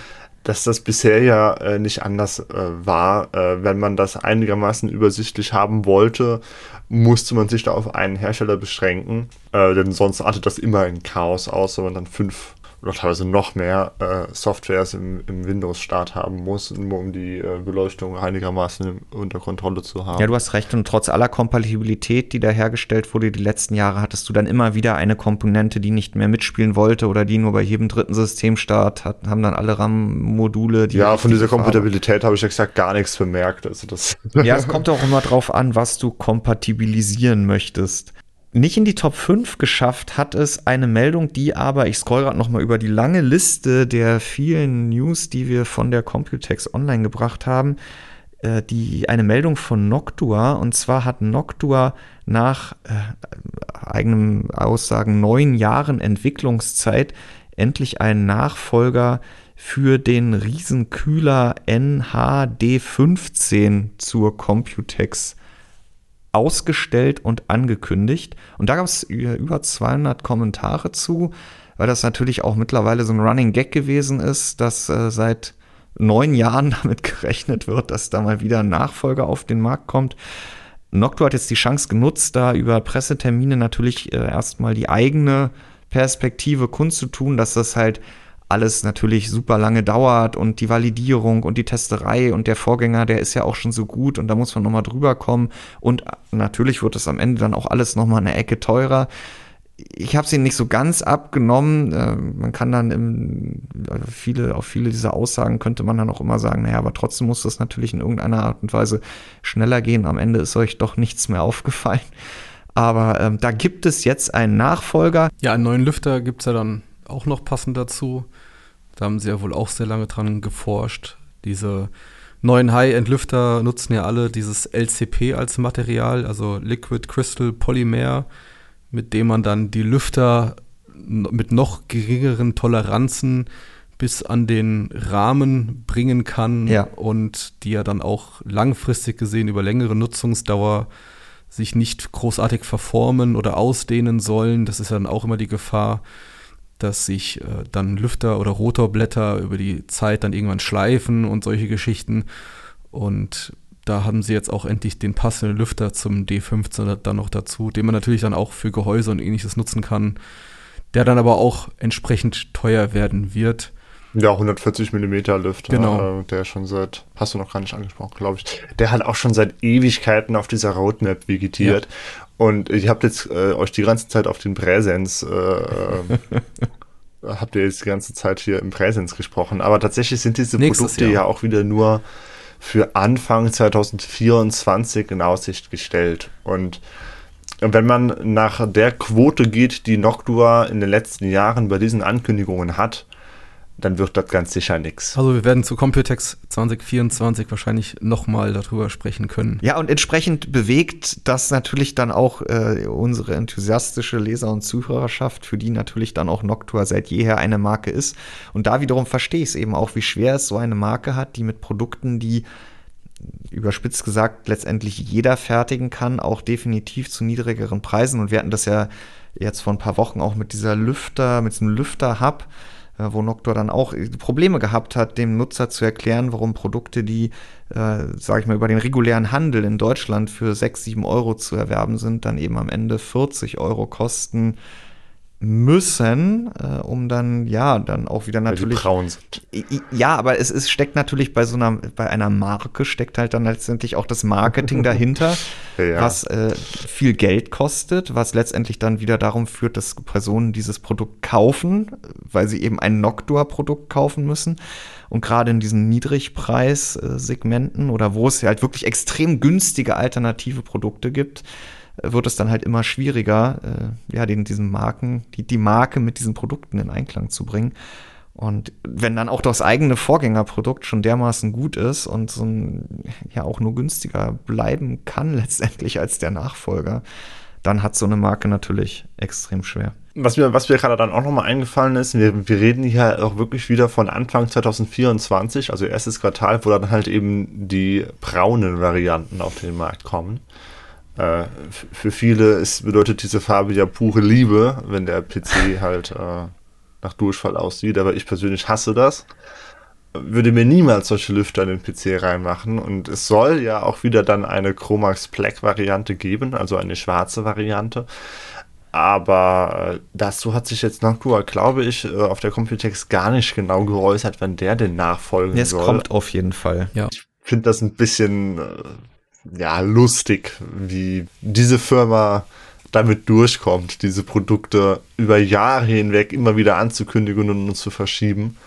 S3: dass das bisher ja äh, nicht anders äh, war. Äh, wenn man das einigermaßen übersichtlich haben wollte, musste man sich da auf einen Hersteller beschränken. Äh, denn sonst artet das immer in Chaos aus, wenn man dann fünf oder teilweise noch mehr äh, Softwares im, im Windows-Start haben muss, nur um die äh, Beleuchtung einigermaßen unter Kontrolle zu haben.
S1: Ja, du hast recht. Und trotz aller Kompatibilität, die da hergestellt wurde die letzten Jahre, hattest du dann immer wieder eine Komponente, die nicht mehr mitspielen wollte oder die nur bei jedem dritten Systemstart hat, haben dann alle RAM-Module.
S3: Die ja, von dieser Kompatibilität habe ich exakt gar nichts bemerkt. Also das
S1: ja, es kommt auch immer drauf an, was du kompatibilisieren möchtest nicht in die Top 5 geschafft hat es eine Meldung, die aber, ich scroll gerade nochmal über die lange Liste der vielen News, die wir von der Computex online gebracht haben, äh, die eine Meldung von Noctua. Und zwar hat Noctua nach äh, eigenem Aussagen neun Jahren Entwicklungszeit endlich einen Nachfolger für den Riesenkühler NHD15 zur Computex ausgestellt und angekündigt. Und da gab es über 200 Kommentare zu, weil das natürlich auch mittlerweile so ein Running Gag gewesen ist, dass äh, seit neun Jahren damit gerechnet wird, dass da mal wieder ein Nachfolger auf den Markt kommt. Noctua hat jetzt die Chance genutzt, da über Pressetermine natürlich äh, erstmal die eigene Perspektive kundzutun, dass das halt alles natürlich super lange dauert und die Validierung und die Testerei und der Vorgänger, der ist ja auch schon so gut und da muss man nochmal drüber kommen und natürlich wird es am Ende dann auch alles nochmal eine Ecke teurer. Ich habe sie nicht so ganz abgenommen. Äh, man kann dann im, also viele, auf viele dieser Aussagen könnte man dann auch immer sagen, naja, aber trotzdem muss das natürlich in irgendeiner Art und Weise schneller gehen. Am Ende ist euch doch nichts mehr aufgefallen. Aber ähm, da gibt es jetzt einen Nachfolger.
S2: Ja, einen neuen Lüfter gibt es ja dann auch noch passend dazu. Da haben sie ja wohl auch sehr lange dran geforscht. Diese neuen High-End-Lüfter nutzen ja alle dieses LCP als Material, also Liquid Crystal Polymer, mit dem man dann die Lüfter mit noch geringeren Toleranzen bis an den Rahmen bringen kann
S1: ja.
S2: und die ja dann auch langfristig gesehen über längere Nutzungsdauer sich nicht großartig verformen oder ausdehnen sollen. Das ist dann auch immer die Gefahr, dass sich äh, dann Lüfter oder Rotorblätter über die Zeit dann irgendwann schleifen und solche Geschichten. Und da haben sie jetzt auch endlich den passenden Lüfter zum D15 dann noch dazu, den man natürlich dann auch für Gehäuse und ähnliches nutzen kann. der dann aber auch entsprechend teuer werden wird.
S3: Ja, 140 Millimeter Lüfter,
S2: Genau.
S3: äh, der schon seit, hast du noch gar nicht angesprochen, glaube ich, der hat auch schon seit Ewigkeiten auf dieser Roadmap vegetiert. Und ihr habt jetzt äh, euch die ganze Zeit auf den Präsens, äh, äh, habt ihr jetzt die ganze Zeit hier im Präsens gesprochen. Aber tatsächlich sind diese
S2: Nächstes
S3: Produkte
S2: Jahr.
S3: ja auch wieder nur für Anfang 2024 in Aussicht gestellt. Und wenn man nach der Quote geht, die Noctua in den letzten Jahren bei diesen Ankündigungen hat, dann wird das ganz sicher nichts.
S2: Also wir werden zu Computex 2024 wahrscheinlich nochmal darüber sprechen können.
S1: Ja, und entsprechend bewegt das natürlich dann auch äh, unsere enthusiastische Leser- und Zuhörerschaft, für die natürlich dann auch Noctua seit jeher eine Marke ist. Und da wiederum verstehe ich es eben auch, wie schwer es so eine Marke hat, die mit Produkten, die überspitzt gesagt letztendlich jeder fertigen kann, auch definitiv zu niedrigeren Preisen. Und wir hatten das ja jetzt vor ein paar Wochen auch mit dieser Lüfter, mit diesem Lüfter-Hub, wo Noctua dann auch Probleme gehabt hat, dem Nutzer zu erklären, warum Produkte, die, äh, sage ich mal, über den regulären Handel in Deutschland für 6, 7 Euro zu erwerben sind, dann eben am Ende 40 Euro kosten müssen, äh, um dann, ja, dann auch wieder natürlich Ja, aber es ist, steckt natürlich bei so einer, bei einer Marke steckt halt dann letztendlich auch das Marketing dahinter,
S3: Ja.
S1: was äh, viel Geld kostet, was letztendlich dann wieder darum führt, dass Personen dieses Produkt kaufen, weil sie eben ein Noctua-Produkt kaufen müssen. Und gerade in diesen Niedrigpreissegmenten oder wo es halt wirklich extrem günstige alternative Produkte gibt, wird es dann halt immer schwieriger, äh, ja, den, diesen Marken, die, die Marke mit diesen Produkten in Einklang zu bringen. Und wenn dann auch das eigene Vorgängerprodukt schon dermaßen gut ist und so ein, ja auch nur günstiger bleiben kann letztendlich als der Nachfolger, dann hat so eine Marke natürlich extrem schwer.
S3: Was mir, was mir gerade dann auch nochmal eingefallen ist, wir, wir reden hier auch wirklich wieder von Anfang 2024, also erstes Quartal, wo dann halt eben die braunen Varianten auf den Markt kommen. Äh, für viele ist, bedeutet diese Farbe ja pure Liebe, wenn der PC halt äh, nach Durchfall aussieht, aber ich persönlich hasse das. Würde mir niemals solche Lüfter in den PC reinmachen und es soll ja auch wieder dann eine Chromax Black Variante geben, also eine schwarze Variante. Aber äh, dazu hat sich jetzt Noctua, glaube ich, äh, auf der Computex gar nicht genau geäußert, wann der denn nachfolgen
S1: Es
S3: soll.
S1: kommt auf jeden Fall.
S2: Ja.
S3: Ich finde das ein bisschen äh, ja, lustig, wie diese Firma damit durchkommt, diese Produkte über Jahre hinweg immer wieder anzukündigen und zu verschieben.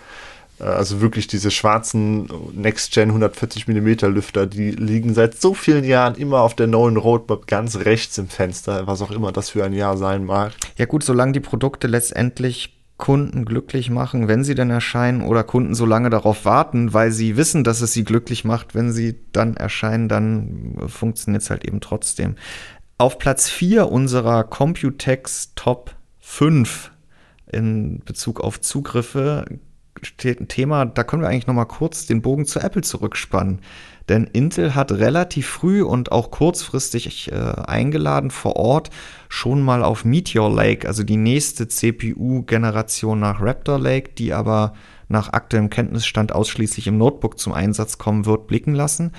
S3: Äh, Also wirklich diese schwarzen Next-Gen 140 mm Lüfter, die liegen seit so vielen Jahren immer auf der neuen Roadmap ganz rechts im Fenster, was auch immer das für ein Jahr sein mag.
S1: Ja gut, solange die Produkte letztendlich Kunden glücklich machen, wenn sie denn erscheinen, oder Kunden so lange darauf warten, weil sie wissen, dass es sie glücklich macht, wenn sie dann erscheinen, dann funktioniert es halt eben trotzdem. Auf Platz 4 unserer Computex Top 5 in Bezug auf Zugriffe steht ein Thema, da können wir eigentlich noch mal kurz den Bogen zu Apple zurückspannen. Denn Intel hat relativ früh und auch kurzfristig äh, eingeladen vor Ort schon mal auf Meteor Lake, also die nächste CPU-Generation nach Raptor Lake, die aber nach aktuellem Kenntnisstand ausschließlich im Notebook zum Einsatz kommen wird, blicken lassen.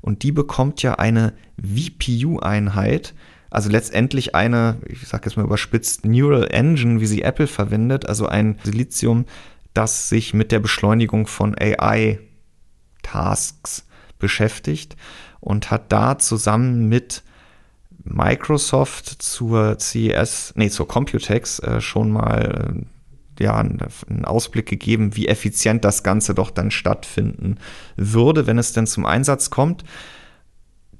S1: Und die bekommt ja eine VPU-Einheit, also letztendlich eine, ich sage jetzt mal überspitzt, Neural Engine, wie sie Apple verwendet, also ein Silizium, das sich mit der Beschleunigung von AI-Tasks beschäftigt und hat da zusammen mit Microsoft zur CES, nee, zur Computex äh, schon mal äh, ja, einen Ausblick gegeben, wie effizient das Ganze doch dann stattfinden würde, wenn es denn zum Einsatz kommt.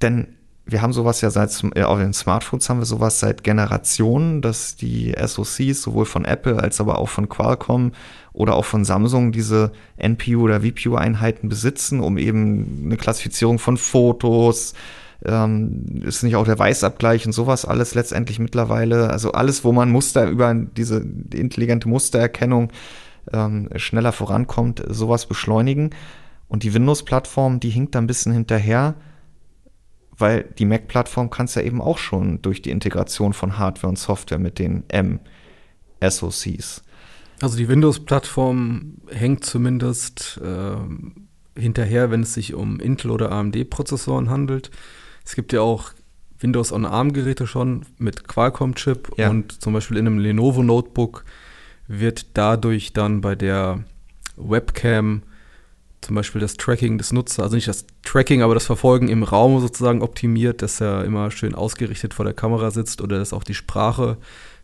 S1: Denn wir haben sowas ja seit, äh, auf den Smartphones haben wir sowas seit Generationen, dass die SoCs sowohl von Apple als aber auch von Qualcomm oder auch von Samsung diese NPU oder VPU-Einheiten besitzen, um eben eine Klassifizierung von Fotos, ähm, ist nicht auch der Weißabgleich und sowas alles letztendlich mittlerweile, also alles, wo man Muster über diese intelligente Mustererkennung ähm, schneller vorankommt, sowas beschleunigen. Und die Windows-Plattform, die hinkt da ein bisschen hinterher, weil die Mac-Plattform kann es ja eben auch schon durch die Integration von Hardware und Software mit den M-SoCs.
S2: Also die Windows-Plattform hängt zumindest ähm, hinterher, wenn es sich um Intel- oder AMD-Prozessoren handelt. Es gibt ja auch Windows on ARM-Geräte schon mit Qualcomm-Chip
S1: Ja.
S2: und zum Beispiel in einem Lenovo-Notebook wird dadurch dann bei der Webcam zum Beispiel das Tracking des Nutzers, also nicht das Tracking, aber das Verfolgen im Raum sozusagen optimiert, dass er immer schön ausgerichtet vor der Kamera sitzt oder dass auch die Sprache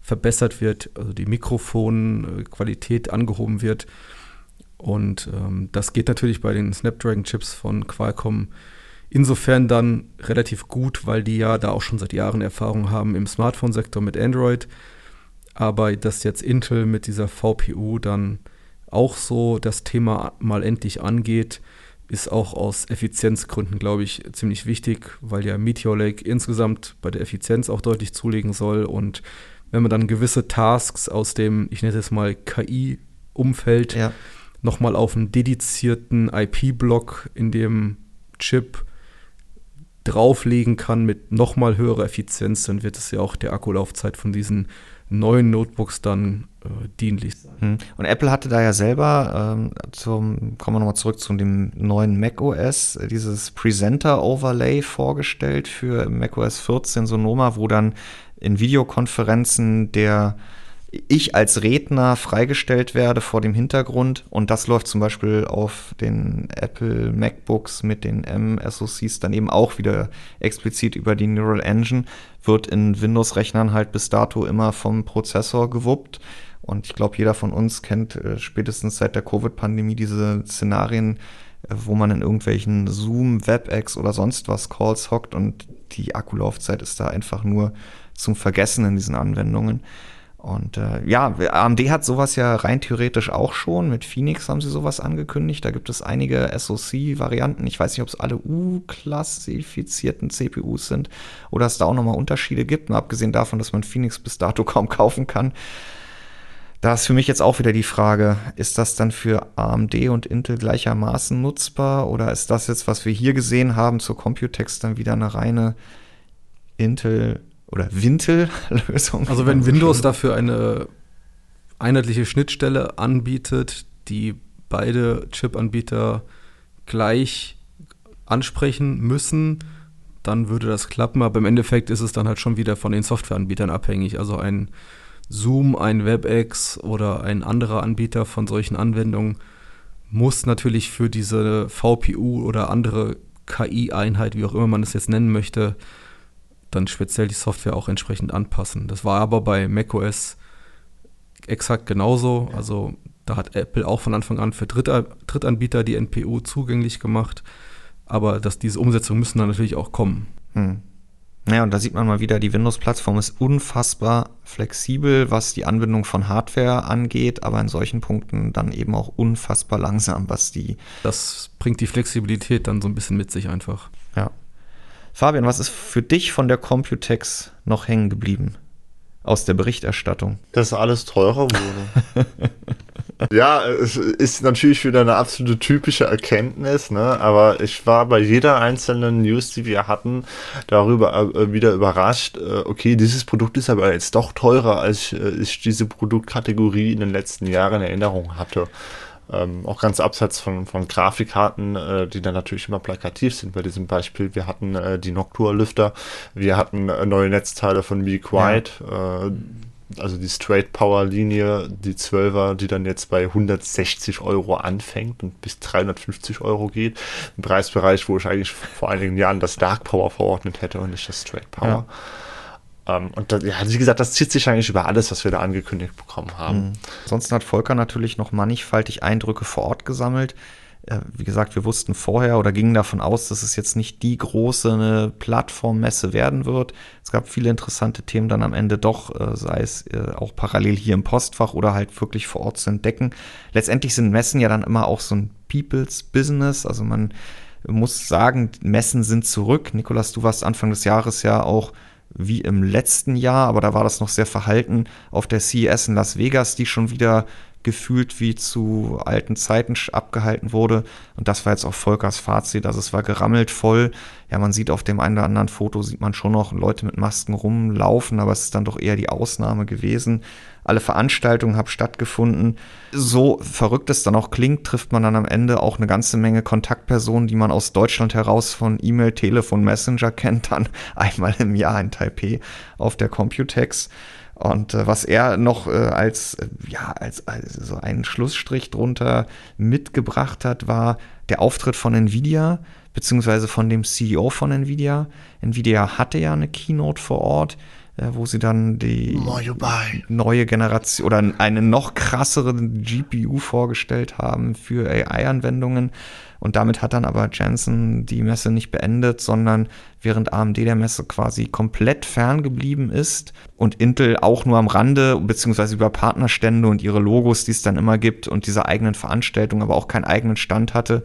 S2: verbessert wird, also die Mikrofonqualität angehoben wird. Und ähm, das geht natürlich bei den Snapdragon-Chips von Qualcomm insofern dann relativ gut, weil die ja da auch schon seit Jahren Erfahrung haben im Smartphone-Sektor mit Android. Aber dass jetzt Intel mit dieser VPU dann auch so das Thema mal endlich angeht, ist auch aus Effizienzgründen, glaube ich, ziemlich wichtig, weil ja Meteor Lake insgesamt bei der Effizienz auch deutlich zulegen soll. Und wenn man dann gewisse Tasks aus dem, ich nenne es mal KI-Umfeld, ja. nochmal auf einen dedizierten IP-Block in dem Chip drauflegen kann mit nochmal höherer Effizienz, dann wird es ja auch der Akkulaufzeit von diesen neuen Notebooks dann äh, dienlich sein. Hm.
S1: Und Apple hatte da ja selber, ähm, zum, kommen wir nochmal zurück zu dem neuen macOS, äh, dieses Presenter-Overlay vorgestellt für macOS 14 Sonoma, wo dann in Videokonferenzen der ich als Redner freigestellt werde vor dem Hintergrund. Und das läuft zum Beispiel auf den Apple MacBooks mit den M-SoCs dann eben auch wieder explizit über die Neural Engine, wird in Windows-Rechnern halt bis dato immer vom Prozessor gewuppt. Und ich glaube, jeder von uns kennt äh, spätestens seit der Covid-Pandemie diese Szenarien, äh, wo man in irgendwelchen Zoom, WebEx oder sonst was Calls hockt. Und die Akkulaufzeit ist da einfach nur zum Vergessen in diesen Anwendungen. Und äh, ja, AMD hat sowas ja rein theoretisch auch schon. Mit Phoenix haben sie sowas angekündigt. Da gibt es einige SoC-Varianten. Ich weiß nicht, ob es alle U-klassifizierten CPUs sind oder es da auch nochmal Unterschiede gibt. Nur abgesehen davon, dass man Phoenix bis dato kaum kaufen kann. Da ist für mich jetzt auch wieder die Frage, ist das dann für AMD und Intel gleichermaßen nutzbar oder ist das jetzt, was wir hier gesehen haben, zur Computex dann wieder eine reine Intel oder Wintel-Lösung.
S2: Also wenn Windows dafür eine einheitliche Schnittstelle anbietet, die beide Chip-Anbieter gleich ansprechen müssen, dann würde das klappen. Aber im Endeffekt ist es dann halt schon wieder von den Softwareanbietern abhängig. Also ein Zoom, ein WebEx oder ein anderer Anbieter von solchen Anwendungen muss natürlich für diese VPU oder andere KI-Einheit, wie auch immer man es jetzt nennen möchte, dann speziell die Software auch entsprechend anpassen. Das war aber bei macOS exakt genauso. Ja. Also da hat Apple auch von Anfang an für Drittanbieter die NPU zugänglich gemacht. Aber dass diese Umsetzungen müssen dann natürlich auch kommen. Hm.
S1: Ja, und da sieht man mal wieder, die Windows-Plattform ist unfassbar flexibel, was die Anbindung von Hardware angeht, aber in solchen Punkten dann eben auch unfassbar langsam, was die.
S2: Das bringt die Flexibilität dann so ein bisschen mit sich einfach.
S1: Ja. Fabian, was ist für dich von der Computex noch hängen geblieben? Aus der Berichterstattung.
S3: Dass alles teurer wurde. ja, es ist natürlich wieder eine absolute typische Erkenntnis, ne? aber ich war bei jeder einzelnen News, die wir hatten, darüber äh, wieder überrascht, äh, okay, dieses Produkt ist aber jetzt doch teurer, als äh, ich diese Produktkategorie in den letzten Jahren in Erinnerung hatte. Ähm, auch ganz abseits von, von Grafikkarten, äh, die dann natürlich immer plakativ sind. Bei diesem Beispiel, wir hatten äh, die Noctua-Lüfter, wir hatten äh, neue Netzteile von Be Quiet, ja. Äh, also die Straight Power Linie, die 12er, die dann jetzt bei 160 Euro anfängt und bis 350 Euro geht. Ein Preisbereich, wo ich eigentlich vor einigen Jahren das Dark Power verordnet hätte und nicht das Straight Power. Ja. Ähm, und da, ja, wie gesagt, das zieht sich eigentlich über alles, was wir da angekündigt bekommen haben. Mhm.
S1: Ansonsten hat Volker natürlich noch mannigfaltig Eindrücke vor Ort gesammelt. Äh, wie gesagt, wir wussten vorher oder gingen davon aus, dass es jetzt nicht die große Plattformmesse werden wird. Es gab viele interessante Themen dann am Ende doch, äh, sei es äh, auch parallel hier im Postfach oder halt wirklich vor Ort zu entdecken. Letztendlich sind Messen ja dann immer auch so ein People's Business. Also man muss sagen, Messen sind zurück. Nikolas, du warst Anfang des Jahres ja auch wie im letzten Jahr, aber da war das noch sehr verhalten. Auf der CES in Las Vegas, die schon wieder gefühlt wie zu alten Zeiten abgehalten wurde. Und das war jetzt auch Volkers Fazit. Also es war gerammelt voll. Ja, man sieht auf dem einen oder anderen Foto, sieht man schon noch Leute mit Masken rumlaufen, aber es ist dann doch eher die Ausnahme gewesen. Alle Veranstaltungen haben stattgefunden. So verrückt es dann auch klingt, trifft man dann am Ende auch eine ganze Menge Kontaktpersonen, die man aus Deutschland heraus von E-Mail, Telefon, Messenger kennt, dann einmal im Jahr in Taipei auf der Computex. Und äh, was er noch äh, als, äh, ja, als, als so einen Schlussstrich drunter mitgebracht hat, war der Auftritt von Nvidia, beziehungsweise von dem CEO von Nvidia. Nvidia hatte ja eine Keynote vor Ort, äh, wo sie dann die neue Generation oder eine noch krassere GPU vorgestellt haben für AI-Anwendungen. Und damit hat dann aber Jensen die Messe nicht beendet, sondern während AMD der Messe quasi komplett ferngeblieben ist und Intel auch nur am Rande, beziehungsweise über Partnerstände und ihre Logos, die es dann immer gibt und diese eigenen Veranstaltungen, aber auch keinen eigenen Stand hatte,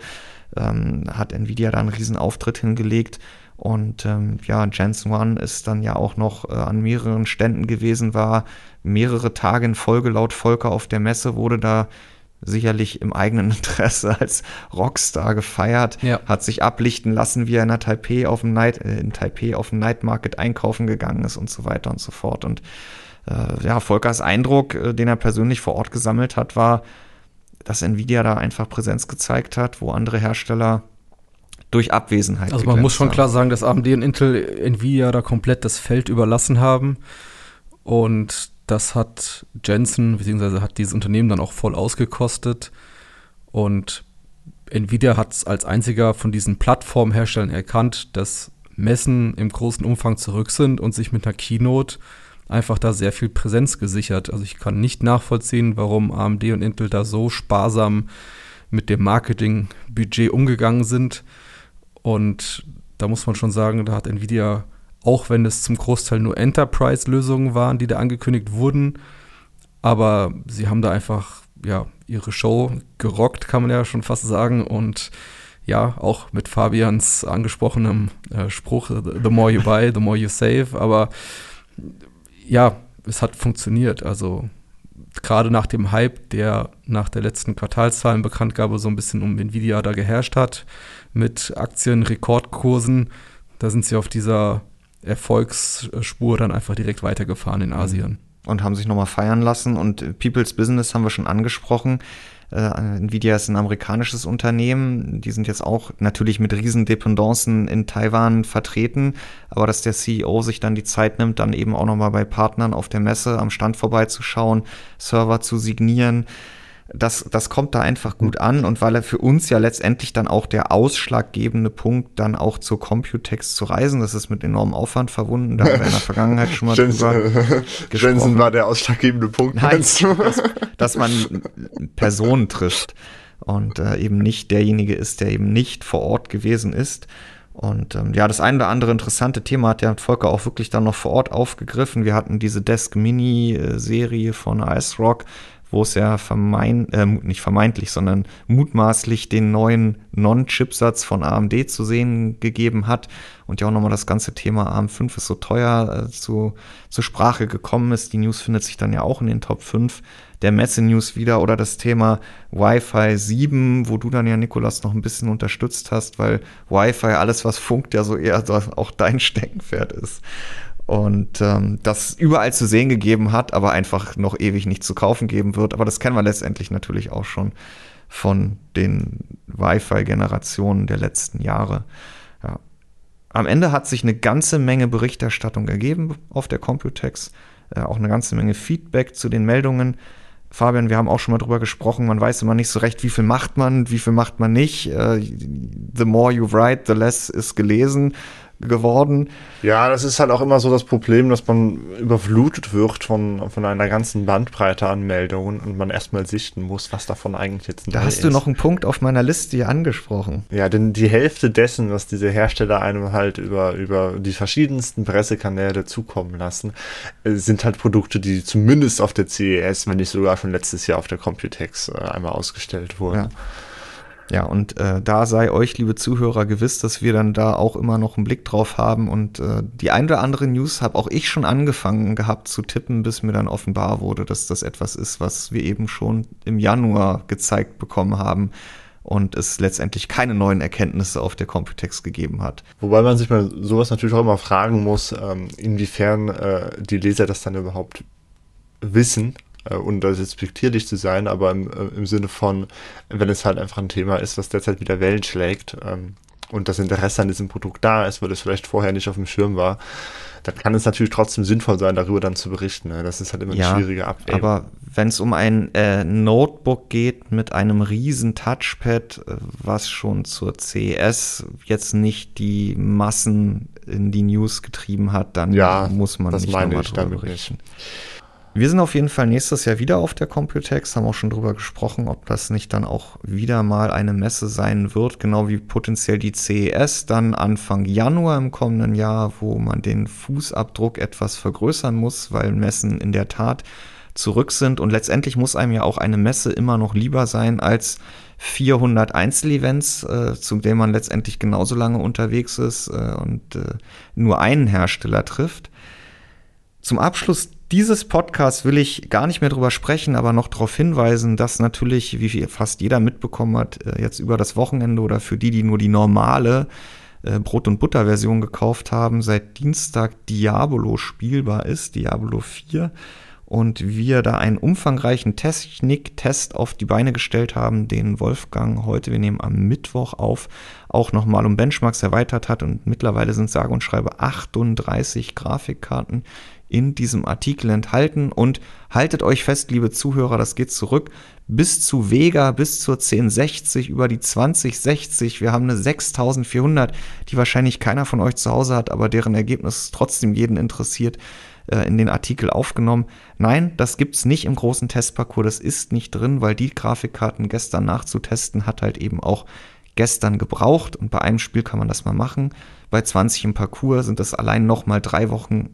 S1: ähm, hat Nvidia da einen riesen Auftritt hingelegt. Und ähm, ja, Jensen One ist dann ja auch noch äh, an mehreren Ständen gewesen, war mehrere Tage in Folge laut Volker auf der Messe, wurde da sicherlich im eigenen Interesse als Rockstar gefeiert, ja. hat sich ablichten lassen, wie er in Taipei auf dem Night, äh, in Taipei auf dem Night Market einkaufen gegangen ist und so weiter und so fort. Und äh, ja, Volkers Eindruck, äh, den er persönlich vor Ort gesammelt hat, war, dass Nvidia da einfach Präsenz gezeigt hat, wo andere Hersteller durch Abwesenheit.
S2: Also man muss schon haben. klar sagen, dass AMD und Intel Nvidia da komplett das Feld überlassen haben und das hat Jensen, beziehungsweise hat dieses Unternehmen dann auch voll ausgekostet. Und Nvidia hat es als einziger von diesen Plattformherstellern erkannt, dass Messen im großen Umfang zurück sind und sich mit einer Keynote einfach da sehr viel Präsenz gesichert. Also ich kann nicht nachvollziehen, warum AMD und Intel da so sparsam mit dem Marketingbudget umgegangen sind. Und da muss man schon sagen, da hat Nvidia auch wenn es zum Großteil nur Enterprise-Lösungen waren, die da angekündigt wurden. Aber sie haben da einfach ja, ihre Show gerockt, kann man ja schon fast sagen. Und ja, auch mit Fabians angesprochenem äh, Spruch, the more you buy, the more you save. Aber ja, es hat funktioniert. Also gerade nach dem Hype, der nach der letzten Quartalszahlenbekanntgabe so ein bisschen um Nvidia da geherrscht hat, mit Aktienrekordkursen, da sind sie auf dieser Erfolgsspur dann einfach direkt weitergefahren in Asien.
S1: Und haben sich nochmal feiern lassen. Und People's Business haben wir schon angesprochen. Äh, Nvidia ist ein amerikanisches Unternehmen. Die sind jetzt auch natürlich mit riesen Dependancen in Taiwan vertreten. Aber dass der CEO sich dann die Zeit nimmt, dann eben auch nochmal bei Partnern auf der Messe am Stand vorbeizuschauen, Server zu signieren, das, das kommt da einfach gut an und weil er für uns ja letztendlich dann auch der ausschlaggebende Punkt dann auch zur Computex zu reisen, das ist mit enormem Aufwand verbunden, da haben wir in der Vergangenheit schon mal
S3: Jensen, drüber gesprochen. Jensen war der ausschlaggebende Punkt,
S1: Nein? Dass, dass man Personen trifft und äh, eben nicht derjenige ist, der eben nicht vor Ort gewesen ist. Und ähm, ja, das eine oder andere interessante Thema hat der Volker auch wirklich dann noch vor Ort aufgegriffen. Wir hatten diese Desk Mini-Serie von Ice Rock, wo es ja vermeint, äh, nicht vermeintlich, sondern mutmaßlich den neuen Non-Chipsatz von AMD zu sehen gegeben hat und ja auch nochmal das ganze Thema ARM5 ist so teuer äh, zu, zur Sprache gekommen ist. Die News findet sich dann ja auch in den Top 5 der Messe-News wieder oder das Thema Wi-Fi 7, wo du dann ja, Nikolas, noch ein bisschen unterstützt hast, weil Wi-Fi, alles was funkt, ja so eher auch dein Steckenpferd ist und ähm, das überall zu sehen gegeben hat, aber einfach noch ewig nicht zu kaufen geben wird. Aber das kennen wir letztendlich natürlich auch schon von den Wi-Fi-Generationen der letzten Jahre. Ja. Am Ende hat sich eine ganze Menge Berichterstattung ergeben auf der Computex, äh, auch eine ganze Menge Feedback zu den Meldungen. Fabian, wir haben auch schon mal drüber gesprochen, man weiß immer nicht so recht, wie viel macht man, wie viel macht man nicht. Äh, the more you write, the less ist gelesen geworden.
S3: Ja, das ist halt auch immer so das Problem, dass man überflutet wird von, von einer ganzen Bandbreite an Meldungen und man erstmal sichten muss, was davon eigentlich jetzt
S1: Da hast ist. du noch einen Punkt auf meiner Liste hier angesprochen.
S3: Ja, denn die Hälfte dessen, was diese Hersteller einem halt über, über die verschiedensten Pressekanäle zukommen lassen, äh, sind halt Produkte, die zumindest auf der CES, wenn nicht sogar schon letztes Jahr auf der Computex äh, einmal ausgestellt wurden.
S1: Ja. Ja, und äh, da sei euch, liebe Zuhörer, gewiss, dass wir dann da auch immer noch einen Blick drauf haben. Und äh, die ein oder andere News habe auch ich schon angefangen gehabt zu tippen, bis mir dann offenbar wurde, dass das etwas ist, was wir eben schon im Januar gezeigt bekommen haben und es letztendlich keine neuen Erkenntnisse auf der Computex gegeben hat.
S3: Wobei man sich mal sowas natürlich auch immer fragen muss, ähm, inwiefern äh, die Leser das dann überhaupt wissen und das respektierlich zu sein, aber im, äh, im Sinne von, wenn es halt einfach ein Thema ist, was derzeit wieder Wellen schlägt, ähm, und das Interesse an diesem Produkt da ist, weil es vielleicht vorher nicht auf dem Schirm war, dann kann es natürlich trotzdem sinnvoll sein, darüber dann zu berichten. Ne? Das ist halt immer eine
S1: Ja,
S3: schwierige Abwägung.
S1: Aber wenn es um ein äh, Notebook geht mit einem riesen Touchpad, äh, was schon zur CES jetzt nicht die Massen in die News getrieben hat, dann
S3: Ja,
S1: muss man
S3: das
S1: nicht
S3: meine ich damit
S1: berichten. Wir sind auf jeden Fall nächstes Jahr wieder auf der Computex, haben auch schon drüber gesprochen, ob das nicht dann auch wieder mal eine Messe sein wird, genau wie potenziell die CES dann Anfang Januar im kommenden Jahr, wo man den Fußabdruck etwas vergrößern muss, weil Messen in der Tat zurück sind und letztendlich muss einem ja auch eine Messe immer noch lieber sein als 400 Einzelevents, äh, zu denen man letztendlich genauso lange unterwegs ist äh, und äh, nur einen Hersteller trifft. Zum Abschluss dieses Podcasts will ich gar nicht mehr drüber sprechen, aber noch darauf hinweisen, dass natürlich, wie fast jeder mitbekommen hat, äh, jetzt über das Wochenende oder für die, die nur die normale äh, Brot- und Butter-Version gekauft haben, seit Dienstag Diablo spielbar ist, Diablo 4. Und wir da einen umfangreichen Technik-Test auf die Beine gestellt haben, den Wolfgang heute, wir nehmen am Mittwoch auf, auch nochmal um Benchmarks erweitert hat. Und mittlerweile sind sage und schreibe 38 Grafikkarten in diesem Artikel enthalten. Und haltet euch fest, liebe Zuhörer, das geht zurück bis zu Vega, bis zur 1060, über die 2060. Wir haben eine 6400, die wahrscheinlich keiner von euch zu Hause hat, aber deren Ergebnis trotzdem jeden interessiert, äh, in den Artikel aufgenommen. Nein, das gibt's nicht im großen Testparcours, das ist nicht drin, weil die Grafikkarten gestern nachzutesten hat halt eben auch gestern gebraucht und bei einem Spiel kann man das mal machen. Bei 20 im Parcours sind das allein nochmal drei Wochen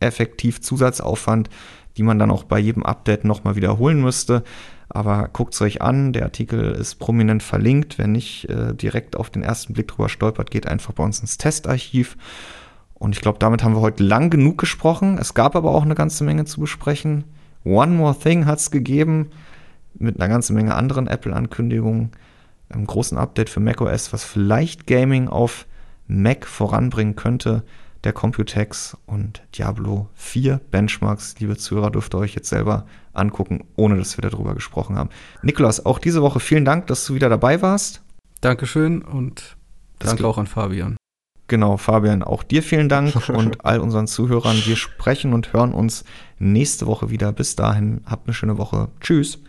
S1: effektiv Zusatzaufwand, die man dann auch bei jedem Update nochmal wiederholen müsste. Aber guckt es euch an, der Artikel ist prominent verlinkt. Wer nicht äh, direkt auf den ersten Blick drüber stolpert, geht einfach bei uns ins Testarchiv. Und ich glaube, damit haben wir heute lang genug gesprochen. Es gab aber auch eine ganze Menge zu besprechen. One More Thing hat es gegeben mit einer ganzen Menge anderen Apple-Ankündigungen. Einem großen Update für macOS, was vielleicht Gaming auf Mac voranbringen könnte der Computex und Diablo 4 Benchmarks. Liebe Zuhörer, dürft ihr euch jetzt selber angucken, ohne dass wir darüber gesprochen haben. Nikolas, auch diese Woche vielen Dank, dass du wieder dabei warst.
S2: Dankeschön und
S1: das
S2: danke auch an Fabian.
S1: Genau, Fabian, auch dir vielen Dank und all unseren Zuhörern. Wir sprechen und hören uns nächste Woche wieder. Bis dahin, habt eine schöne Woche. Tschüss.